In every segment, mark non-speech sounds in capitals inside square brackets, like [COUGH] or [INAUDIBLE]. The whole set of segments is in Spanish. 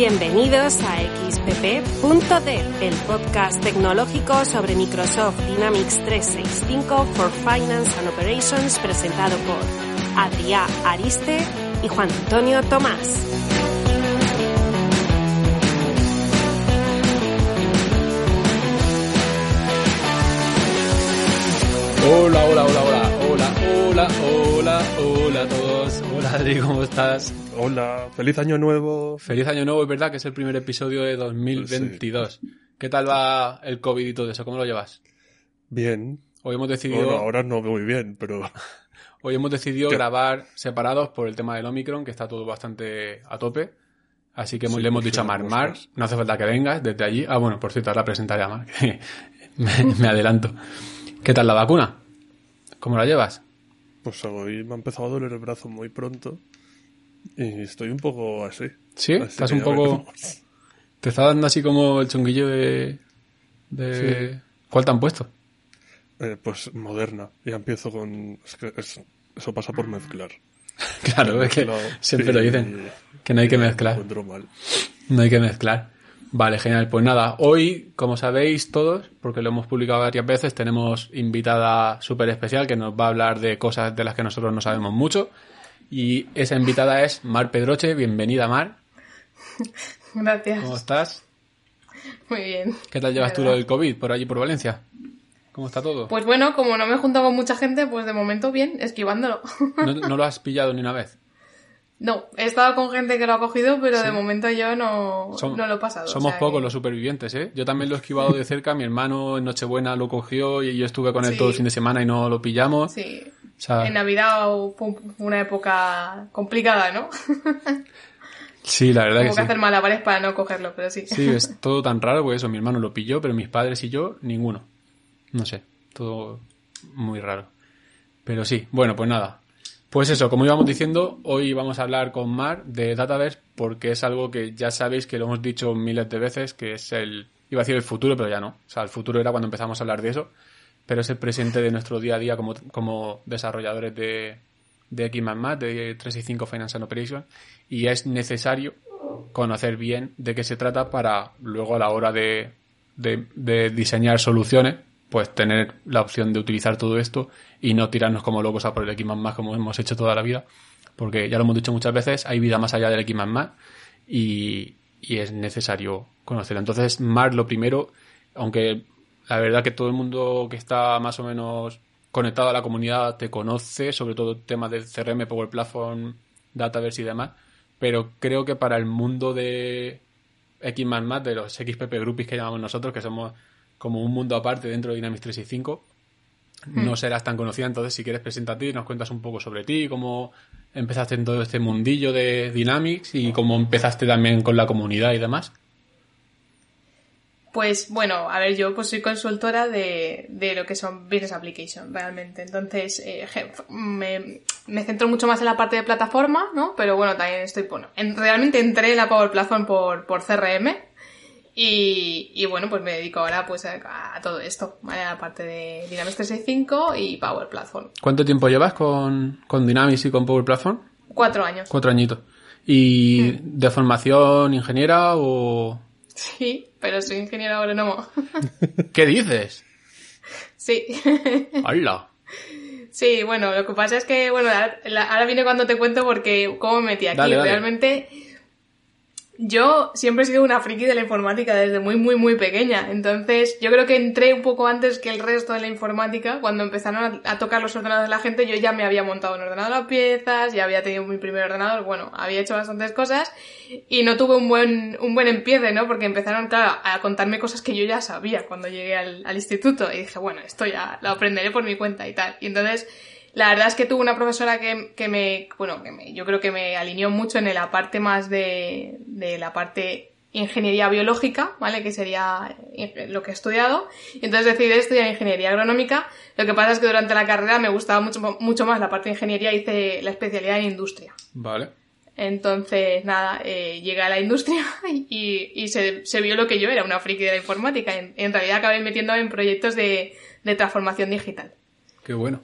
Bienvenidos a XPP.dev, el podcast tecnológico sobre Microsoft Dynamics 365 for Finance and Operations presentado por Adrià Ariste y Juan Antonio Tomás. Hola, hola, hola, hola, hola, hola, hola, hola a todos. Hola Adri, ¿cómo estás? Hola, feliz año nuevo. Feliz año nuevo, es verdad que es el primer episodio de 2022. ¿Qué tal va el COVID y todo eso? ¿Cómo lo llevas? Bien. Hoy hemos decidido, Bueno, ahora no muy bien, pero [LAUGHS] hoy hemos decidido ¿Qué? grabar separados por el tema del Omicron, que está todo bastante a tope. Así que Sí, le hemos dicho a sí, Mar, Mar, no hace falta que vengas desde allí. Ah, bueno, por cierto, ahora presentaré a Mar, [LAUGHS] me, me adelanto. ¿Qué tal la vacuna? ¿Cómo la llevas? pues hoy me ha empezado a doler el brazo muy pronto estoy un poco así. ¿Sí? Así ¿Estás un poco...? veremos. [LAUGHS] ¿Te está dando así como el chunguillo de... de... ¿Cuál te han puesto? Eh, pues moderna. Ya empiezo con... Es que es- eso pasa por mezclar. [LAUGHS] Claro, es que siempre Sí, lo dicen, que no hay que me mezclar. mal. No hay que mezclar. Vale, genial. Pues nada, hoy, como sabéis todos, porque lo hemos publicado varias veces, tenemos invitada súper especial que nos va a hablar de cosas de las que nosotros no sabemos mucho. Y esa invitada es Mar Pedroche. Bienvenida, Mar. [LAUGHS] Gracias. ¿Cómo estás? Muy bien. ¿Qué tal llevas tú lo del COVID por allí, por Valencia? ¿Cómo está todo? Pues bueno, como no me he juntado con mucha gente, pues de momento bien, esquivándolo. ¿No, [LAUGHS] no lo has pillado ni una vez? no, he estado con gente que lo ha cogido, pero de momento yo no, Som- no lo he pasado. Somos o sea pocos que- los supervivientes, ¿eh? Yo también lo he esquivado de cerca. Mi hermano en Nochebuena lo cogió y yo estuve con él Sí. todo el fin de semana y no lo pillamos. Sí. O sea, En Navidad fue una época complicada, ¿no? [LAUGHS] sí, la verdad Hubo que que sí. hacer malabares para no cogerlo, pero sí. Sí, es [LAUGHS] todo tan raro, porque eso, mi hermano lo pilló, pero mis padres y yo, ninguno. No sé, todo muy raro. Pero sí, bueno, pues nada. Pues eso, como íbamos diciendo, hoy vamos a hablar con Mar de Dataverse porque es algo que ya sabéis que lo hemos dicho miles de veces, que es el, iba a decir el futuro, pero ya no. O sea, el futuro era cuando empezamos a hablar de eso, pero es el presente de nuestro día a día como, como desarrolladores de, de X++, de 365 Finance and Operations, y es necesario conocer bien de qué se trata para luego a la hora de, de- diseñar soluciones, pues tener la opción de utilizar todo esto y no tirarnos como locos a por el X como hemos hecho toda la vida, porque ya lo hemos dicho muchas veces, hay vida más allá del X y, y es necesario conocerlo. Entonces, Mar, lo primero, aunque la verdad que todo el mundo que está más o menos conectado a la comunidad te conoce, sobre todo temas de CRM, Power Platform, Dataverse y demás, pero creo que para el mundo de X++, de los XPP Groupies que llamamos nosotros, que somos como un mundo aparte dentro de Dynamics 365, no serás tan conocida, entonces si quieres preséntate y nos cuentas un poco sobre ti, cómo empezaste en todo este mundillo de Dynamics y cómo empezaste también con la comunidad y demás. Pues bueno, a ver, yo pues soy consultora de, de lo que son Business Application, realmente. Entonces, eh, me, me centro mucho más en la parte de plataforma, ¿no? Pero bueno, también estoy, bueno, en- realmente entré en la Power Platform por, por CRM y, y bueno, pues me dedico ahora pues a, a todo esto, ¿vale? A la parte de Dynamics 365 y Power Platform. ¿Cuánto tiempo llevas con, con Dynamics y con Power Platform? Cuatro años. Cuatro añitos. ¿Y de formación ingeniera o...? Sí, pero soy ingeniero agrónomo. [LAUGHS] ¿Qué dices? sí. ¡Hala! Sí, bueno, lo que pasa es que, bueno, ahora, viene cuando te cuento porque cómo me metí aquí. Dale, dale. Realmente, yo siempre he sido una friki de la informática desde muy, muy, muy pequeña. Entonces, yo creo que entré un poco antes que el resto de la informática. Cuando empezaron a, a tocar los ordenadores de la gente, yo ya me había montado un ordenador a piezas, ya había tenido mi primer ordenador, bueno, había hecho bastantes cosas y no tuve un buen, un buen empiece, ¿no? Porque empezaron, claro, a contarme cosas que yo ya sabía cuando llegué al, al instituto. Y dije, bueno, esto ya lo aprenderé por mi cuenta y tal. Y entonces, la verdad es que tuve una profesora que, que me, bueno, que me, yo creo que me alineó mucho en la parte más de, de la parte ingeniería biológica, ¿vale? Que sería eh, lo que he estudiado. Y entonces decidí estudiar ingeniería agronómica. Lo que pasa es que durante la carrera me gustaba mucho, mucho más la parte de ingeniería, hice la especialidad en industria. Vale. Entonces, nada, eh, llegué a la industria [LAUGHS] y, y se, se, vio lo que yo era, una friki de la informática. En, en realidad acabé metiéndome en proyectos de, de transformación digital. Qué bueno.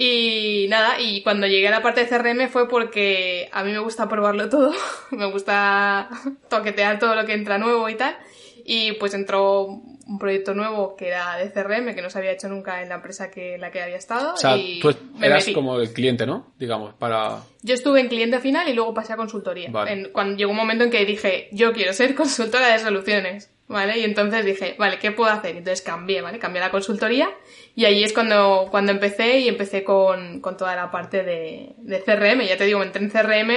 Y nada, y cuando llegué a la parte de CRM fue porque a mí me gusta probarlo todo, [LAUGHS] me gusta toquetear todo lo que entra nuevo y tal. Y pues entró un proyecto nuevo que era de CRM, que no se había hecho nunca en la empresa que en la que había estado. O sea, y tú eras como el cliente, ¿no? Digamos, para... Yo estuve en cliente final y luego pasé a consultoría. Vale. En- cuando llegó un momento en que dije, yo quiero ser [LAUGHS] consultora de soluciones, ¿vale? Y entonces dije, vale, ¿qué puedo hacer? Entonces cambié, ¿vale? Cambié la consultoría y ahí es cuando, cuando empecé y empecé con, con toda la parte de, de CRM. Ya te digo, entré en CRM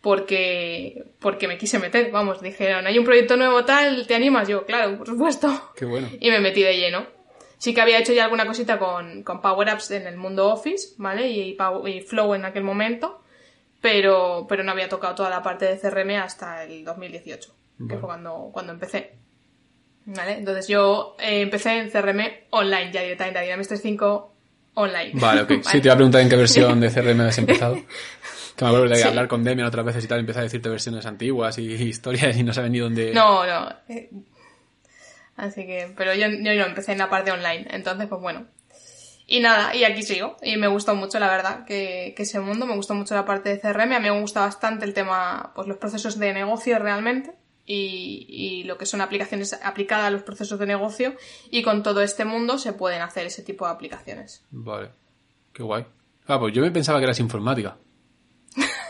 porque, porque me quise meter, vamos, dijeron, hay un proyecto nuevo tal, ¿te animas? Yo, claro, por supuesto. Qué bueno. Y me metí de lleno. Sí que había hecho ya alguna cosita con, con Power Apps en el mundo Office, ¿vale? Y, y Flow en aquel momento, pero, pero no había tocado toda la parte de CRM hasta el 2018, que Vale. fue cuando, cuando empecé. ¿Vale? Entonces yo eh, empecé en CRM online, ya directamente, a Dynamics 365 online. Vale, ok. [LAUGHS] Sí, te iba a preguntar en qué versión de CRM has [LAUGHS] empezado. Que me acuerdo de hablar con Demian otras veces y tal, empieza a decirte versiones antiguas y [LAUGHS] historias y no sabe ni dónde... No, no. eh, Así que, pero yo, yo no empecé en la parte online, entonces pues bueno. Y nada, y aquí sigo. Y me gustó mucho, la verdad, que, que ese mundo, me gustó mucho la parte de CRM, a mí me gusta bastante el tema, pues los procesos de negocio realmente. Y, y lo que son aplicaciones aplicadas a los procesos de negocio y con todo este mundo se pueden hacer ese tipo de aplicaciones. Vale. Qué guay. Ah, pues yo me pensaba que eras informática.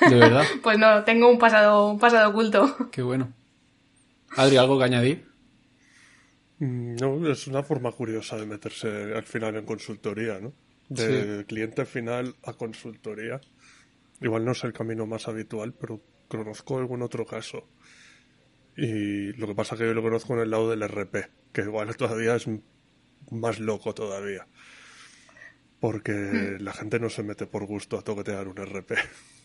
De verdad. [LAUGHS] Pues no, tengo un pasado, un pasado oculto. Qué bueno. Adri, ¿algo que añadir? Mm, No, es una forma curiosa de meterse al final en consultoría, ¿no? De cliente final a consultoría. Igual no es el camino más habitual, pero conozco algún otro caso. Y lo que pasa es que yo lo conozco en el lado del RP, que igual todavía es más loco todavía. Porque Hmm. la gente no se mete por gusto a toquetear un RP.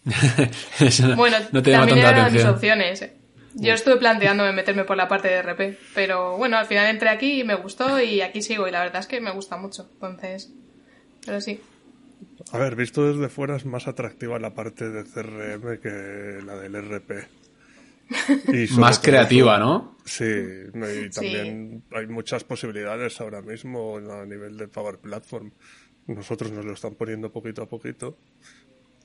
[LAUGHS] Eso no, Bueno, no te también eran mis opciones. Yo estuve planteándome meterme por la parte de RP, pero bueno, al final entré aquí y me gustó y aquí sigo y la verdad es que me gusta mucho. Entonces, pero sí. A ver, visto desde fuera es más atractiva la parte de CRM que la del RP. Y [LAUGHS] Más creativa, ¿no? Sí, y también hay muchas posibilidades ahora mismo a nivel de Power Platform. Nosotros nos lo están poniendo poquito a poquito,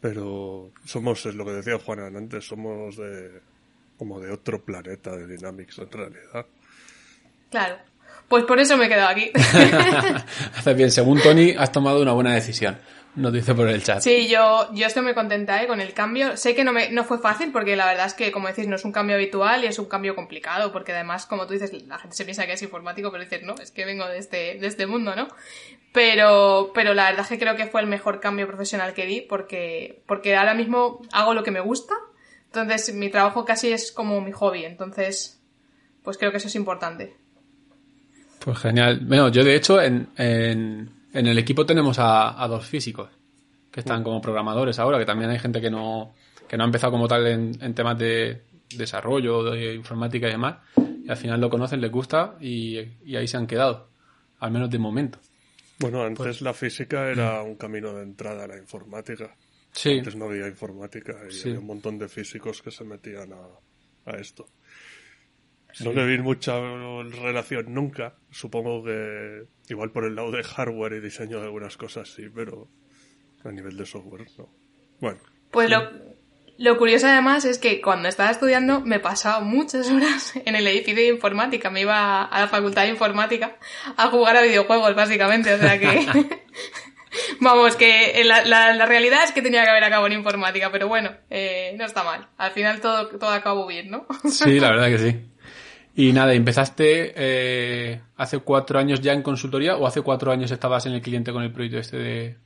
pero somos, es lo que decía Juan antes, somos de como de otro planeta de Dynamics en realidad. Claro. Pues por eso me he quedado aquí. [LAUGHS] Haces bien. Según Tony, has tomado una buena decisión. Nos dice por el chat. Sí, yo, yo estoy muy contenta ¿eh? con el cambio. Sé que no, me, no fue fácil porque la verdad es que, como decís, no es un cambio habitual y es un cambio complicado porque además, como tú dices, la gente se piensa que es informático, pero dices, no, es que vengo de este, de este mundo, ¿no? Pero, pero la verdad es que creo que fue el mejor cambio profesional que di porque, porque ahora mismo hago lo que me gusta. Entonces, mi trabajo casi es como mi hobby. Entonces, pues creo que eso es importante. Pues genial. Bueno, yo de hecho en, en, en el equipo tenemos a, a dos físicos que están como programadores ahora, que también hay gente que no, que no ha empezado como tal en, en temas de desarrollo, de informática y demás, y al final lo conocen, les gusta y, y ahí se han quedado, al menos de momento. Bueno, antes la física era un camino de entrada a la informática. Sí, Antes no había informática y Sí. había un montón de físicos que se metían a, a esto. No le vi mucha relación nunca. Supongo que igual por el lado de hardware y diseño de algunas cosas sí, pero a nivel de software no. Bueno, Pues lo, lo curioso además es que cuando estaba estudiando me pasaba muchas [LAUGHS] horas en el edificio de informática. Me iba a la facultad de informática a jugar a videojuegos, básicamente. O sea que [LAUGHS] Vamos, que la, la, la, realidad es que tenía que haber acabado en informática, pero bueno, eh, no está mal. Al final todo, todo acabó bien, ¿no? Sí, la verdad que sí. Y nada, ¿empezaste eh, hace cuatro años ya en consultoría o hace cuatro años estabas en el cliente con el proyecto este de...?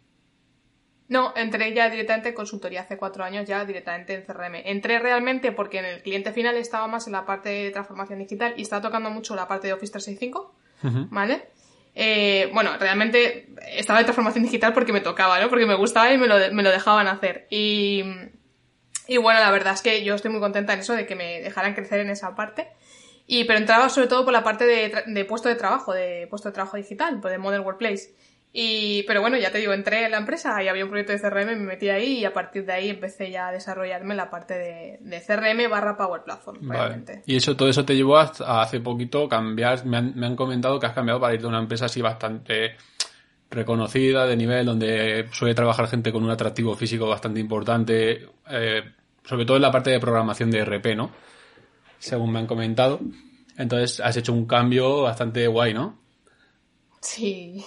No, entré ya directamente en consultoría hace cuatro años ya directamente en CRM. Entré realmente porque en el cliente final estaba más en la parte de transformación digital y estaba tocando mucho la parte de Office 365, ¿vale? Eh, bueno, realmente estaba en transformación digital porque me tocaba, ¿no? Porque me gustaba y me lo, me lo dejaban hacer. Y, y bueno, la verdad es que yo estoy muy contenta en eso de que me dejaran crecer en esa parte. Y, pero entraba sobre todo por la parte de, de puesto de trabajo, de puesto de trabajo digital, pues de Modern Workplace. Y, pero bueno, ya te digo, entré en la empresa y había un proyecto de CRM, me metí ahí y a partir de ahí empecé ya a desarrollarme la parte de, de CRM barra Power Platform. Vale. Y eso, todo eso te llevó hasta hace poquito cambiar, me han, me han comentado que has cambiado para ir de una empresa así bastante reconocida, de nivel, donde suele trabajar gente con un atractivo físico bastante importante, eh, sobre todo en la parte de programación de RP, ¿no? Según me han comentado. Entonces has hecho un cambio bastante guay, ¿no? Sí.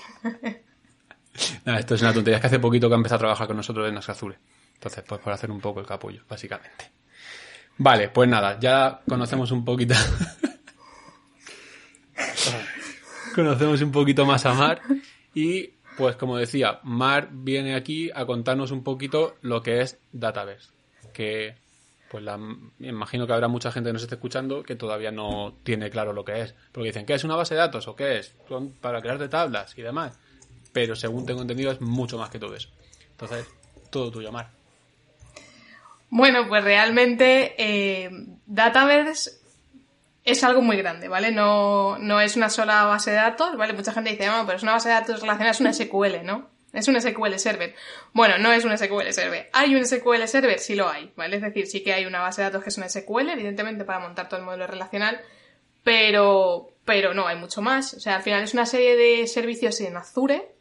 Nada, esto es una tontería. Es que hace poquito que ha empezado a trabajar con nosotros en Azure. Entonces, pues por hacer un poco el capullo, básicamente. Vale, pues nada, ya conocemos un poquito. [LAUGHS] conocemos un poquito más a Mar. Y, pues como decía, Mar viene aquí a contarnos un poquito lo que es Database. Que, pues la, imagino que habrá mucha gente que nos esté escuchando que todavía no tiene claro lo que es. Porque dicen, ¿qué es una base de datos? ¿O qué es? Son para crear tablas y demás pero según tengo entendido es mucho más que todo eso. Entonces, todo tuyo, Mar. Bueno, pues realmente eh, Dataverse es algo muy grande, ¿vale? No, no es una sola base de datos, ¿vale? Mucha gente dice, no, pero es una base de datos relacionada, es una SQL, ¿no? Es un SQL Server. Bueno, no es un SQL Server. ¿Hay un SQL Server? Sí lo hay, ¿vale? Es decir, sí que hay una base de datos que es una SQL, evidentemente para montar todo el modelo relacional, pero, pero no, hay mucho más. O sea, al final es una serie de servicios en Azure,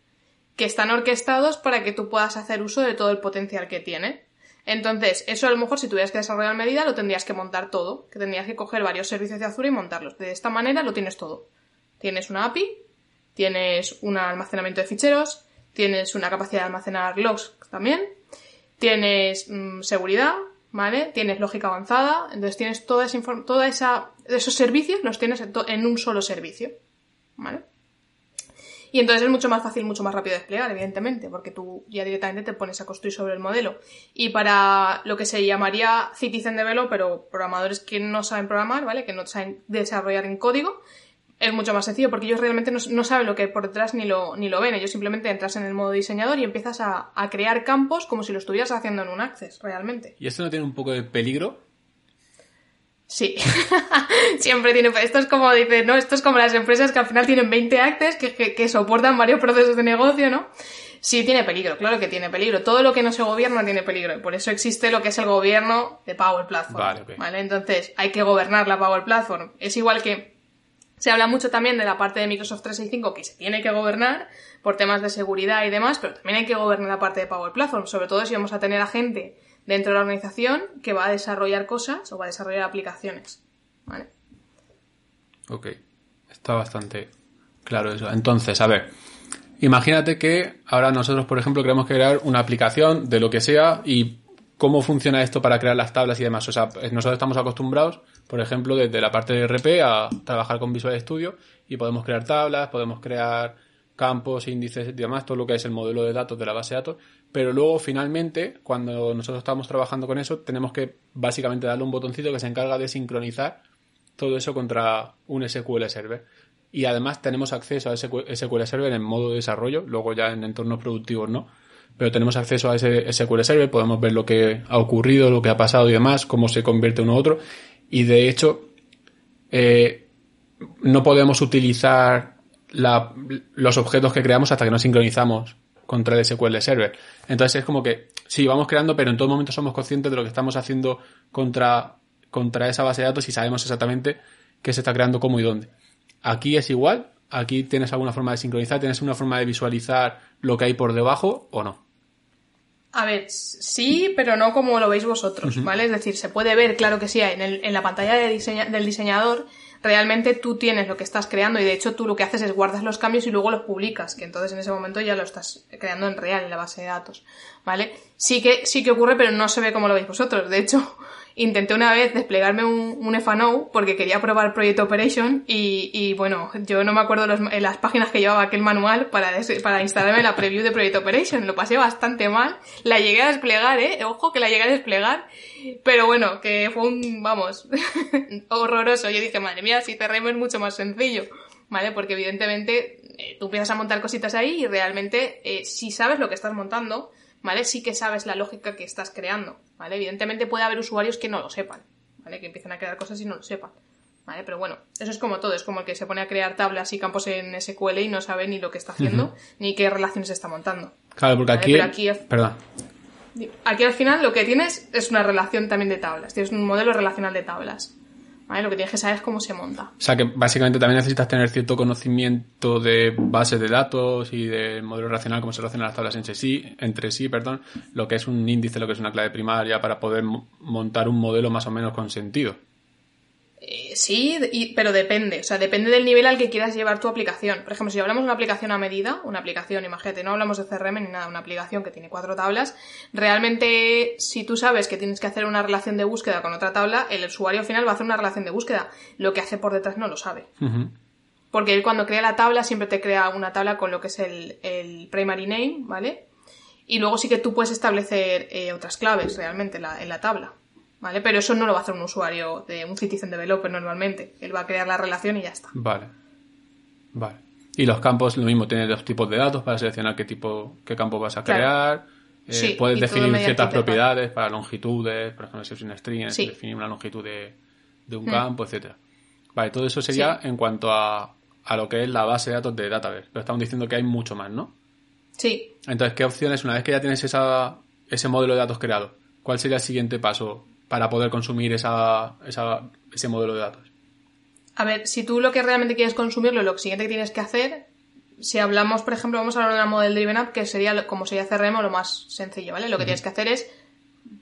que están orquestados para que tú puedas hacer uso de todo el potencial que tiene. Entonces, eso a lo mejor si tuvieras que desarrollar medida lo tendrías que montar todo, que tendrías que coger varios servicios de Azure y montarlos. De esta manera lo tienes todo. Tienes una API, tienes un almacenamiento de ficheros, tienes una capacidad de almacenar logs también, tienes mm, seguridad, ¿vale? Tienes lógica avanzada, entonces tienes toda esa, toda esa esos servicios los tienes en un solo servicio, ¿vale? Y entonces es mucho más fácil, mucho más rápido de desplegar, evidentemente, porque tú ya directamente te pones a construir sobre el modelo. Y para lo que se llamaría Citizen Developer o programadores que no saben programar, ¿vale? Que no saben desarrollar en código, es mucho más sencillo porque ellos realmente no, saben lo que hay por detrás ni lo, ni lo ven. Ellos simplemente entras en el modo diseñador y empiezas a, a crear campos como si lo estuvieras haciendo en un Access, realmente. ¿Y esto no tiene un poco de peligro? Sí, [LAUGHS] siempre tiene. Esto es como dice, ¿no? Esto es como las empresas que al final tienen 20 actes que, que, soportan varios procesos de negocio, ¿no? Sí, tiene peligro, claro que tiene peligro. Todo lo que no se gobierna tiene peligro. Y por eso existe lo que es el gobierno de Power Platform. Vale, ¿vale? Entonces, hay que gobernar la Power Platform. Es igual que se habla mucho también de la parte de Microsoft 365 que se tiene que gobernar por temas de seguridad y demás, pero también hay que gobernar la parte de Power Platform, sobre todo si vamos a tener a gente dentro de la organización que va a desarrollar cosas o va a desarrollar aplicaciones. ¿Vale? Ok, está bastante claro eso. Entonces, a ver, imagínate que ahora nosotros, por ejemplo, queremos crear una aplicación de lo que sea y cómo funciona esto para crear las tablas y demás. O sea, nosotros estamos acostumbrados, por ejemplo, desde la parte de RP a trabajar con Visual Studio y podemos crear tablas, podemos crear campos, índices y demás, todo lo que es el modelo de datos de la base de datos, pero luego finalmente, cuando nosotros estamos trabajando con eso, tenemos que básicamente darle un botoncito que se encarga de sincronizar todo eso contra un SQL Server. Y además tenemos acceso a SQL Server en modo de desarrollo, luego ya en entornos productivos no, pero tenemos acceso a ese SQL Server, podemos ver lo que ha ocurrido, lo que ha pasado y demás, cómo se convierte uno a otro, y de hecho eh, no podemos utilizar los objetos que creamos hasta que no sincronizamos contra el SQL Server. Entonces es como que sí, vamos creando, pero en todo momento somos conscientes de lo que estamos haciendo contra, contra esa base de datos y sabemos exactamente qué se está creando, cómo y dónde. Aquí es igual, aquí tienes alguna forma de sincronizar, tienes una forma de visualizar lo que hay por debajo o no. A ver, sí, pero no como lo veis vosotros, ¿vale? Es decir, se puede ver, claro que sí, en, el, en la pantalla de del diseñador realmente tú tienes lo que estás creando y de hecho tú lo que haces es guardas los cambios y luego los publicas, que entonces en ese momento ya lo estás creando en real en la base de datos, ¿vale? Sí que, sí que ocurre, pero no se ve como lo veis vosotros. De hecho, intenté una vez desplegarme un, un FANO porque quería probar Project Operation y, y bueno, yo no me acuerdo en las páginas que llevaba aquel manual para, para instalarme la preview de Project Operation. Lo pasé bastante mal. La llegué a desplegar, eh. Ojo que la llegué a desplegar. Pero bueno, que fue un, vamos, [LAUGHS] horroroso. Yo dije, madre mía, si CRM es mucho más sencillo. ¿Vale? Porque evidentemente eh, tú empiezas a montar cositas ahí y realmente eh, si sabes lo que estás montando, ¿vale? Sí que sabes la lógica que estás creando, ¿vale? Evidentemente puede haber usuarios que no lo sepan, ¿vale? Que empiecen a crear cosas y no lo sepan, ¿vale? Pero bueno, eso es como todo, es como el que se pone a crear tablas y campos en SQL y no sabe ni lo que está haciendo, ni qué relaciones está montando. Claro, porque Vale, aquí... pero aquí es- Perdón. Aquí al final lo que tienes es una relación también de tablas, tienes un modelo relacional de tablas, Lo que tienes que saber es cómo se monta. O sea que básicamente también necesitas tener cierto conocimiento de bases de datos y de modelo relacional, cómo se relacionan las tablas entre sí, entre sí, perdón, lo que es un índice, lo que es una clave primaria, para poder mo- montar un modelo más o menos con sentido. Eh, sí, y- pero depende. O sea, depende del nivel al que quieras llevar tu aplicación. Por ejemplo, si hablamos de una aplicación a medida, una aplicación, imagínate, no hablamos de CRM ni nada, una aplicación que tiene cuatro tablas, realmente si tú sabes que tienes que hacer una relación de búsqueda con otra tabla, el usuario al final va a hacer una relación de búsqueda. Lo que hace por detrás no lo sabe. Porque él cuando crea la tabla siempre te crea una tabla con lo que es el, el primary name, ¿vale? Y luego sí que tú puedes establecer eh, otras claves realmente en la, en la tabla, ¿vale? Pero eso no lo va a hacer un usuario de un citizen developer normalmente. Él va a crear la relación y ya está. Vale. Vale. Y los campos, lo mismo, tienes dos tipos de datos para seleccionar qué tipo, qué campo vas a Claro. crear. Eh, Sí, puedes definir ciertas propiedades para longitudes, por ejemplo, si es un string, Sí. definir una longitud de, de un Mm. campo, etcétera. Vale, todo eso sería Sí. en cuanto a, a lo que es la base de datos de Database. Pero estamos diciendo que hay mucho más, ¿no? Sí, Entonces, ¿qué opciones, una vez que ya tienes esa, ese modelo de datos creado, cuál sería el siguiente paso para poder consumir esa, esa, ese modelo de datos? A ver, si tú lo que realmente quieres consumirlo, lo siguiente que tienes que hacer, si hablamos, por ejemplo, vamos a hablar de una Model Driven App, que sería como sería CRM lo más sencillo, ¿vale? Lo que tienes que hacer es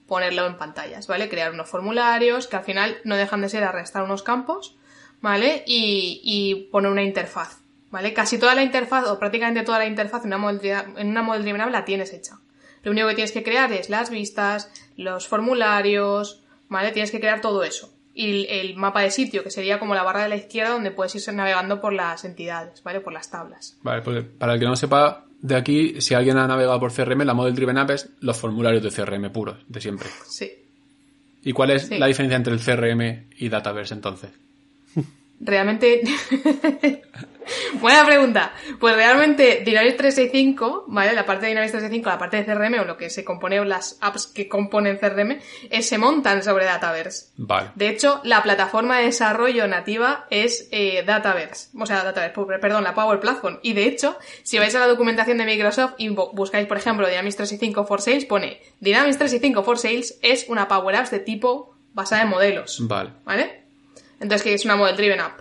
ponerlo en pantallas, ¿vale? Crear unos formularios que al final no dejan de ser arrestar unos campos, ¿vale? Y, y poner una interfaz, ¿vale? Casi toda la interfaz, o prácticamente toda la interfaz en una Model, en una Model Driven App la tienes hecha. Lo único que tienes que crear es las vistas, los formularios, ¿vale? Tienes que crear todo eso. Y el, mapa de sitio, que sería como la barra de la izquierda donde puedes ir navegando por las entidades, ¿vale? Por las tablas. Vale, pues para el que no sepa de aquí, si alguien ha navegado por CRM, la Model Driven App es los formularios de CRM puros, de siempre. Sí. ¿Y cuál es Sí. la diferencia entre el CRM y Dataverse entonces? Realmente. [LAUGHS] Buena pregunta. Pues realmente Dynamics 365, ¿vale? La parte de Dynamics 365, la parte de CRM o lo que se compone o las apps que componen CRM, eh, se montan sobre Dataverse. Vale. De hecho, la plataforma de desarrollo nativa es eh, Dataverse. O sea, Dataverse, perdón, la Power Platform. Y de hecho, si vais a la documentación de Microsoft y bu- buscáis, por ejemplo, Dynamics 365 for Sales, pone Dynamics 365 for Sales es una Power Apps de tipo basada en modelos. Vale. ¿Vale? Entonces, que es una model driven app.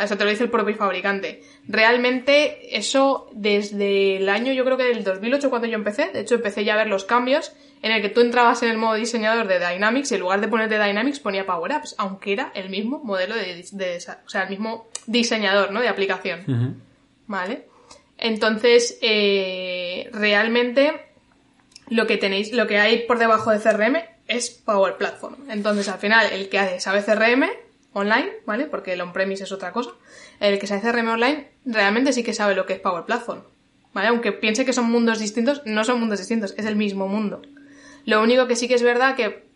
Eso te lo dice el propio fabricante. Realmente, eso desde el año, yo creo que del 2008 cuando yo empecé, de hecho empecé ya a ver los cambios en el que tú entrabas en el modo diseñador de Dynamics y en lugar de ponerte Dynamics ponía Power Apps, aunque era el mismo modelo de, de- o sea, el mismo diseñador, ¿no? De aplicación. ¿Vale? Entonces, eh, realmente lo que tenéis, lo que hay por debajo de CRM es Power Platform. Entonces, al final, el que sabe CRM online, ¿vale? Porque el on-premise es otra cosa. El que sabe CRM online realmente sí que sabe lo que es Power Platform. ¿Vale? Aunque piense que son mundos distintos, no son mundos distintos, es el mismo mundo. Lo único que sí que es verdad que,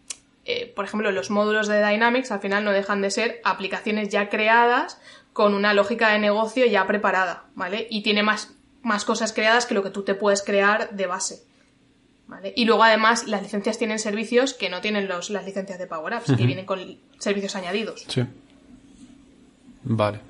eh, por ejemplo, los módulos de Dynamics al final no dejan de ser aplicaciones ya creadas con una lógica de negocio ya preparada, ¿vale? Y tiene más, más cosas creadas que lo que tú te puedes crear de base. ¿Vale? Y luego además las licencias tienen servicios que no tienen los, las licencias de Power Apps, que vienen con servicios añadidos. Sí. Vale.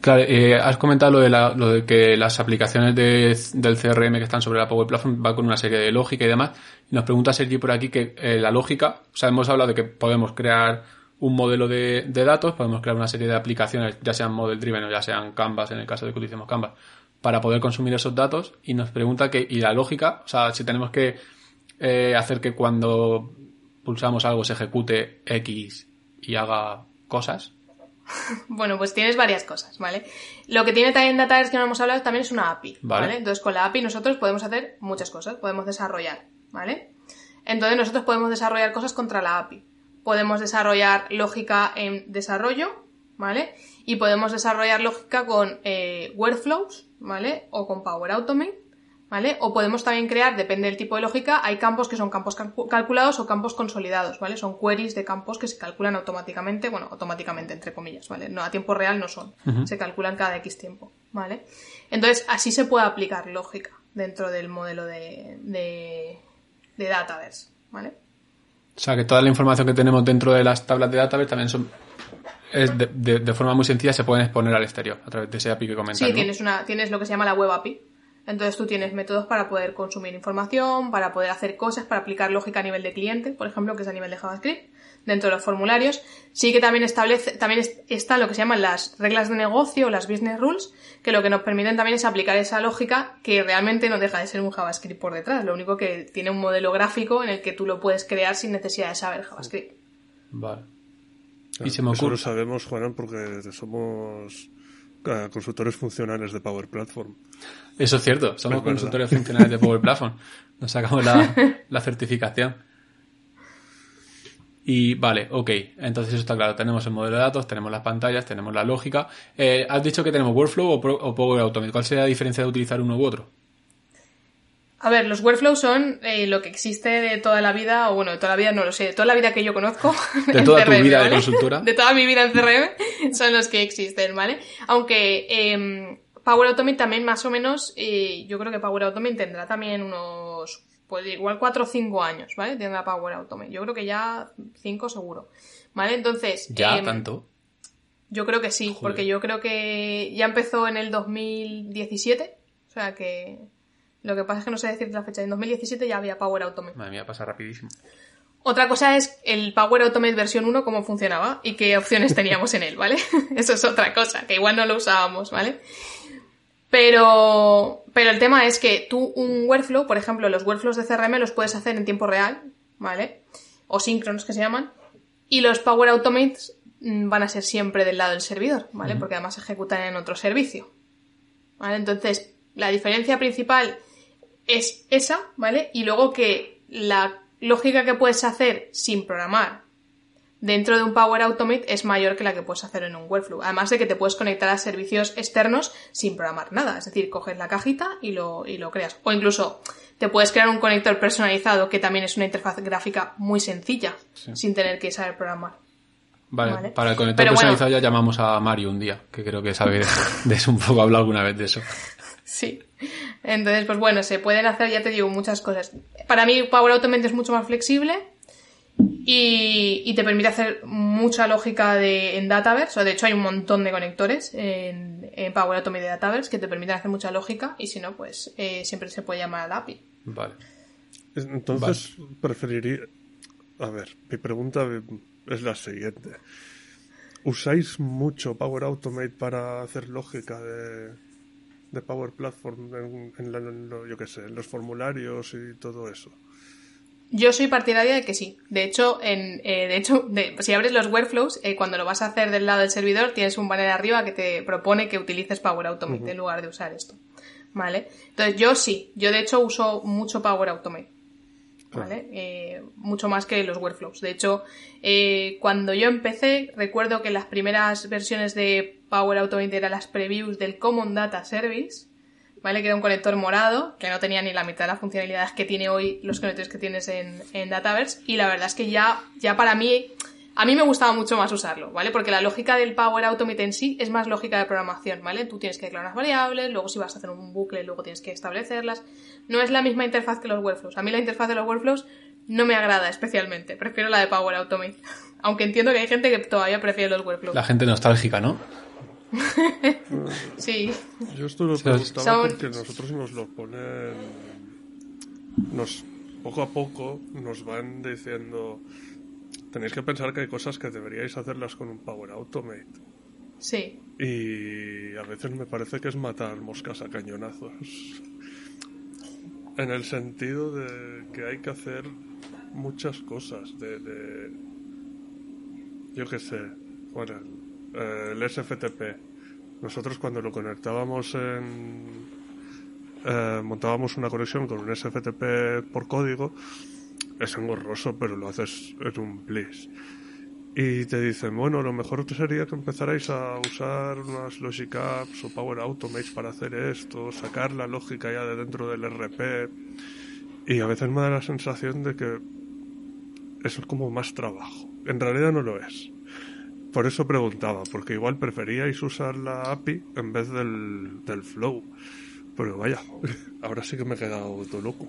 Claro, eh, has comentado lo de, la- lo de que las aplicaciones de- del CRM que están sobre la Power Platform va con una serie de lógica y demás. Nos pregunta Sergi por aquí que eh, la lógica, o sea, hemos hablado de que podemos crear un modelo de, de datos, podemos crear una serie de aplicaciones, ya sean model driven o ya sean Canvas, en el caso de que utilicemos Canvas, para poder consumir esos datos. Y nos pregunta que, y la lógica, o sea, si tenemos que eh, hacer que cuando pulsamos algo se ejecute X y haga cosas, [LAUGHS] bueno, pues tienes varias cosas, ¿vale? Lo que tiene también Dataverse que no hemos hablado también es una API, Vale. ¿vale? Entonces con la API nosotros podemos hacer muchas cosas, podemos desarrollar, ¿vale? Entonces nosotros podemos desarrollar cosas contra la API. Podemos desarrollar lógica en desarrollo, ¿vale? Y podemos desarrollar lógica con eh, workflows, ¿vale? O con Power Automate, ¿vale? O podemos también crear, depende del tipo de lógica, hay campos que son campos calcu- calculados o campos consolidados, ¿vale? Son queries de campos que se calculan automáticamente, bueno, automáticamente entre comillas, ¿vale? No, a tiempo real no son, se calculan cada X tiempo, ¿vale? Entonces, así se puede aplicar lógica dentro del modelo de, de, de Dataverse, ¿vale? O sea, que toda la información que tenemos dentro de las tablas de database también son es de, de- de forma muy sencilla se pueden exponer al exterior a través de ese API que comentas, Sí, ¿no? tienes, una, tienes lo que se llama la web API. Entonces tú tienes métodos para poder consumir información, para poder hacer cosas, para aplicar lógica a nivel de cliente, por ejemplo, que es a nivel de JavaScript, dentro de los formularios. Sí que también establece, también es- está lo que se llaman las reglas de negocio, las business rules, que lo que nos permiten también es aplicar esa lógica que realmente no deja de ser un JavaScript por detrás. Lo único que tiene un modelo gráfico en el que tú lo puedes crear sin necesidad de saber JavaScript. Vale. Y se me Eso ocurre... lo sabemos, Juan, porque somos consultores funcionales de Power Platform. Eso es cierto, somos Es consultores funcionales de Power Platform. Nos sacamos la, [LAUGHS] la certificación. Y vale, ok, entonces eso está claro. Tenemos el modelo de datos, tenemos las pantallas, tenemos la lógica. Eh, ¿Has dicho que tenemos Workflow o, Pro- o Power Automate? ¿Cuál sería la diferencia de utilizar uno u otro? A ver, los workflows son eh, lo que existe de toda la vida, o bueno, de toda la vida no lo sé, de toda la vida que yo conozco. [LAUGHS] De toda tu CRM, vida de consultora. [LAUGHS] De toda mi vida en CRM [LAUGHS] son los que existen, ¿vale? Aunque em, Power Automate también más o menos, eh, yo creo que Power Automate tendrá también unos, pues igual 4 o 5 años, ¿vale? Tendrá Power Automate. Yo creo que ya 5 seguro, ¿vale? Entonces... Ya, em, tanto. Yo creo que sí, Joder. porque yo creo que ya empezó en el 2017, o sea que lo que pasa es que no sé decir la fecha, en 2017 ya había Power Automate. Madre mía, pasa rapidísimo. Otra cosa es el Power Automate versión 1, cómo funcionaba y qué opciones teníamos en él, ¿vale? [LAUGHS] Eso es otra cosa, que igual no lo usábamos, ¿vale? Pero, pero el tema es que tú un workflow, por ejemplo, los workflows de CRM los puedes hacer en tiempo real, ¿vale? O síncronos que se llaman. Y los Power Automates mm, van a ser siempre del lado del servidor, ¿vale? Porque además ejecutan en otro servicio. ¿Vale? Entonces, la diferencia principal es esa, ¿vale? Y luego que la lógica que puedes hacer sin programar dentro de un Power Automate es mayor que la que puedes hacer en un workflow. Además de que te puedes conectar a servicios externos sin programar nada. Es decir, coges la cajita y lo, y lo creas. O incluso te puedes crear un conector personalizado que también es una interfaz gráfica muy sencilla, sin tener que saber programar. Vale, Vale. para el conector Pero bueno. personalizado ya llamamos a Mario un día, que creo que sabe de, eso [LAUGHS] un poco, ha hablado alguna vez de eso. Sí. Entonces, pues bueno, se pueden hacer, ya te digo, muchas cosas. Para mí, Power Automate es mucho más flexible y, y te permite hacer mucha lógica de, en Dataverse. O de hecho, hay un montón de conectores en, en Power Automate de Dataverse que te permiten hacer mucha lógica y si no, pues eh, siempre se puede llamar al API. Vale. Es- Entonces, preferiría... A ver, mi pregunta es la siguiente. ¿Usáis mucho Power Automate para hacer lógica de, de Power Platform en, en la- en lo- yo qué sé, en los formularios y todo eso? Yo soy partidaria de que sí. De hecho, en, eh, de hecho, de- si abres los workflows, eh, cuando lo vas a hacer del lado del servidor, tienes un banner arriba que te propone que utilices Power Automate en lugar de usar esto. ¿Vale? Entonces, yo sí. Yo, de hecho, uso mucho Power Automate. ¿Vale? Eh, mucho más que los workflows. De hecho, eh, cuando yo empecé, recuerdo que las primeras versiones de Power Automate eran las previews del Common Data Service. ¿vale? Que era un conector morado, que no tenía ni la mitad de las funcionalidades que tiene hoy los conectores que tienes en, en Dataverse. Y la verdad es que ya, ya para mí, a mí me gustaba mucho más usarlo, ¿vale? Porque la lógica del Power Automate en sí es más lógica de programación, ¿vale? Tú tienes que declarar unas variables, luego si vas a hacer un bucle, luego tienes que establecerlas. No es la misma interfaz que los workflows. A mí la interfaz de los workflows no me agrada especialmente. Prefiero la de Power Automate. [LAUGHS] Aunque entiendo que hay gente que todavía prefiere los workflows. La gente nostálgica, ¿no? [LAUGHS] Sí. Yo esto lo preguntaba son- porque nosotros nos lo ponen... Nos, poco a poco nos van diciendo... Tenéis que pensar que hay cosas que deberíais hacerlas con un Power Automate. Sí. Y a veces me parece que es matar moscas a cañonazos. En el sentido de que hay que hacer muchas cosas. De, de- yo qué sé. Bueno, eh, el SFTP. Nosotros cuando lo conectábamos en... eh, montábamos una conexión con un SFTP por código, es engorroso, pero lo haces en un plis. Y te dicen, bueno, lo mejor sería que empezarais a usar unas Logic Apps o Power Automates para hacer esto, sacar la lógica ya de dentro del RP. Y a veces me da la sensación de que eso es como más trabajo. En realidad no lo es. Por eso preguntaba, porque igual preferíais usar la API en vez del, del Flow. Pero vaya, [LAUGHS] ahora sí que me he quedado todo loco.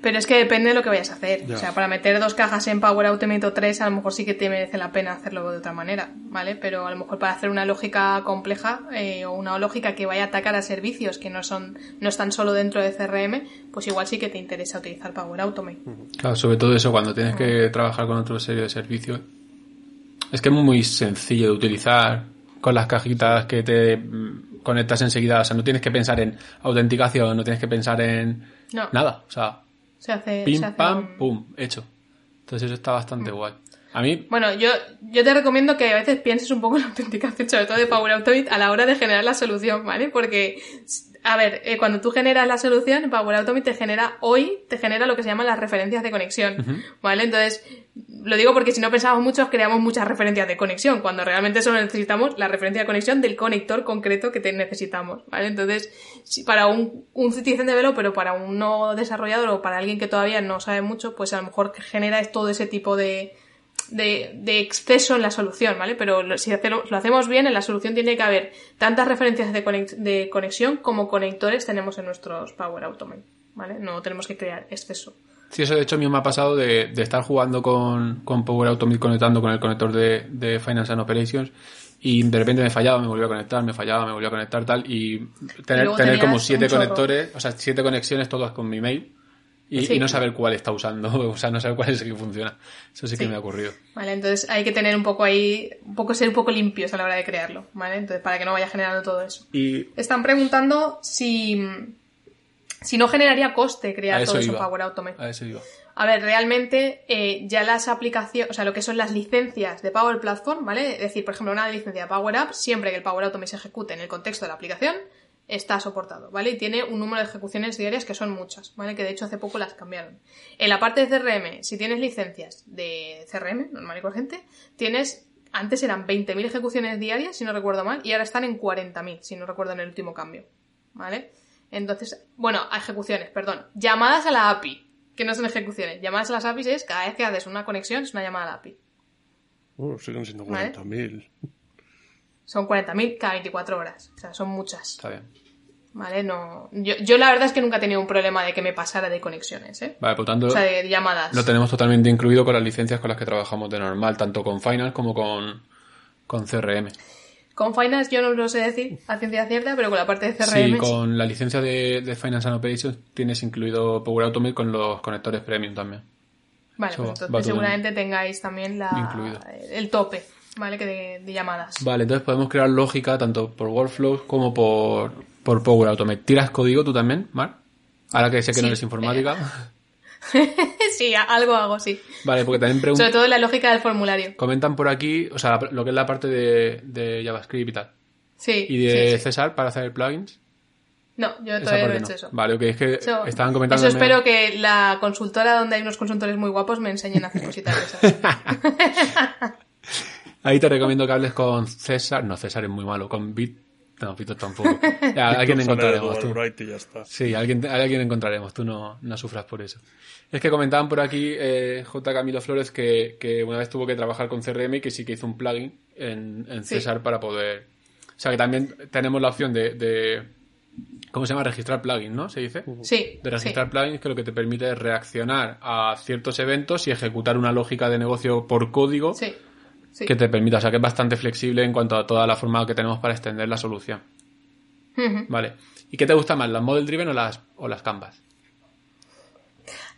Pero es que depende de lo que vayas a hacer. Ya. O sea, para meter dos cajas en Power Automate o tres, a lo mejor sí que te merece la pena hacerlo de otra manera, ¿vale? Pero a lo mejor para hacer una lógica compleja eh, o una lógica que vaya a atacar a servicios que no son no están solo dentro de CRM, pues igual sí que te interesa utilizar Power Automate. Claro, sobre todo eso, cuando tienes que trabajar con otro serie de servicios. Es que es muy sencillo de utilizar con las cajitas que te mm, conectas enseguida. O sea, no tienes que pensar en autenticación, no tienes que pensar en No. nada. O sea, Se hace, pim, se hace pam, un- pum, hecho. Entonces eso está bastante guay. A mí, Bueno, yo, yo te recomiendo que a veces pienses un poco en la autenticación, sobre todo de Power Automate, a la hora de generar la solución, ¿vale? Porque, a ver, eh, cuando tú generas la solución, Power Automate te genera, hoy, te genera lo que se llaman las referencias de conexión, ¿vale? Entonces, lo digo porque si no pensamos mucho, creamos muchas referencias de conexión, cuando realmente solo necesitamos la referencia de conexión del conector concreto que te necesitamos, ¿vale? Entonces, si para un, un citizen developer o para un no desarrollador o para alguien que todavía no sabe mucho, pues a lo mejor genera todo ese tipo de, de, de exceso en la solución, ¿vale? Pero lo- si hace- lo hacemos bien, en la solución tiene que haber tantas referencias de, conex- de conexión como conectores tenemos en nuestros Power Automate, ¿vale? No tenemos que crear exceso. sí, eso de hecho a mí me ha pasado de, de estar jugando con, con Power Automate conectando con el conector de, de Finance and Operations y de repente me fallaba, me volvía a conectar, me fallaba, me volvía a conectar tal y tener, luego tener como siete conectores, o sea, siete conexiones todas con mi mail y, Sí. y no saber cuál está usando, [LAUGHS] o sea, no saber cuál es el que funciona. Eso sí que me ha ocurrido. ¿Vale? Entonces hay que tener un poco ahí, un poco ser un poco limpios a la hora de crearlo, ¿vale? Entonces para que no vaya generando todo eso. Y Están preguntando si, si no generaría coste crear eso todo eso. Power Automate. A eso iba. A ver, realmente eh, ya las aplicaciones, o sea, lo que son las licencias de Power Platform, ¿vale? Es decir, por ejemplo, una licencia de Power App, siempre que el Power Automate se ejecute en el contexto de la aplicación, está soportado, ¿vale? Y tiene un número de ejecuciones diarias que son muchas, ¿vale? Que de hecho hace poco las cambiaron. En la parte de CRM, si tienes licencias de CRM, normal y corriente, tienes, antes eran 20.000 ejecuciones diarias, si no recuerdo mal, y ahora están en 40.000, si no recuerdo en el último cambio, ¿vale? Entonces, bueno, a ejecuciones, perdón. Llamadas a la API, que no son ejecuciones. Llamadas a las APIs es cada vez que haces una conexión, es una llamada a la API. Bueno, siguen siendo Vale. 40.000. Son 40.000 cada 24 horas. O sea, son muchas. Está bien. ¿Vale? No. Yo, yo la verdad es que nunca he tenido un problema de que me pasara de conexiones, ¿eh? Vale, por tanto, O sea, de llamadas. lo tenemos totalmente incluido con las licencias con las que trabajamos de normal, tanto con Final como con, con CRM. Con Finance yo no lo sé decir a ciencia cierta, pero con la parte de CRM. Sí, con la licencia de, de Finance and Operations tienes incluido Power Automate con los conectores premium también. Vale, Eso pues entonces seguramente tengáis también la, incluido. el tope, ¿vale? Que de, de llamadas. Vale, entonces podemos crear lógica tanto por workflows como por, por Power Automate. ¿Tiras código tú también, Mar? Ahora que sé que no eres informática. [LAUGHS] sí, algo hago, sí. Vale, porque también preguntan... Sobre todo la lógica del formulario. Comentan por aquí, o sea, lo que es la parte de, de JavaScript y tal. Sí. Y de sí, sí. César para hacer plugins. No, yo todavía no he hecho no. eso. Vale, ok, es que estaban comentando. Eso espero que la consultora donde hay unos consultores muy guapos me enseñen a hacer cositas de esas. [LAUGHS] Ahí te recomiendo que hables con César. No, César es muy malo. Con Bit. No, Víctor tampoco. Ya, alguien encontraremos. Tú. Y ya está. Sí, alguien, alguien encontraremos. Tú no, no sufras por eso. Es que comentaban por aquí eh, J. Camilo Flores que, que una vez tuvo que trabajar con CRM y que sí que hizo un plugin en, en Sí. César para poder. O sea que también tenemos la opción de, de- ¿Cómo se llama? Registrar plugins, ¿no? Se dice. Sí. De registrar sí. plugins que lo que te permite es reaccionar a ciertos eventos y ejecutar una lógica de negocio por código Sí. Sí. que te permita. O sea que es bastante flexible en cuanto a toda la forma que tenemos para extender la solución. Vale. ¿Y qué te gusta más, las model driven o las, o las canvas?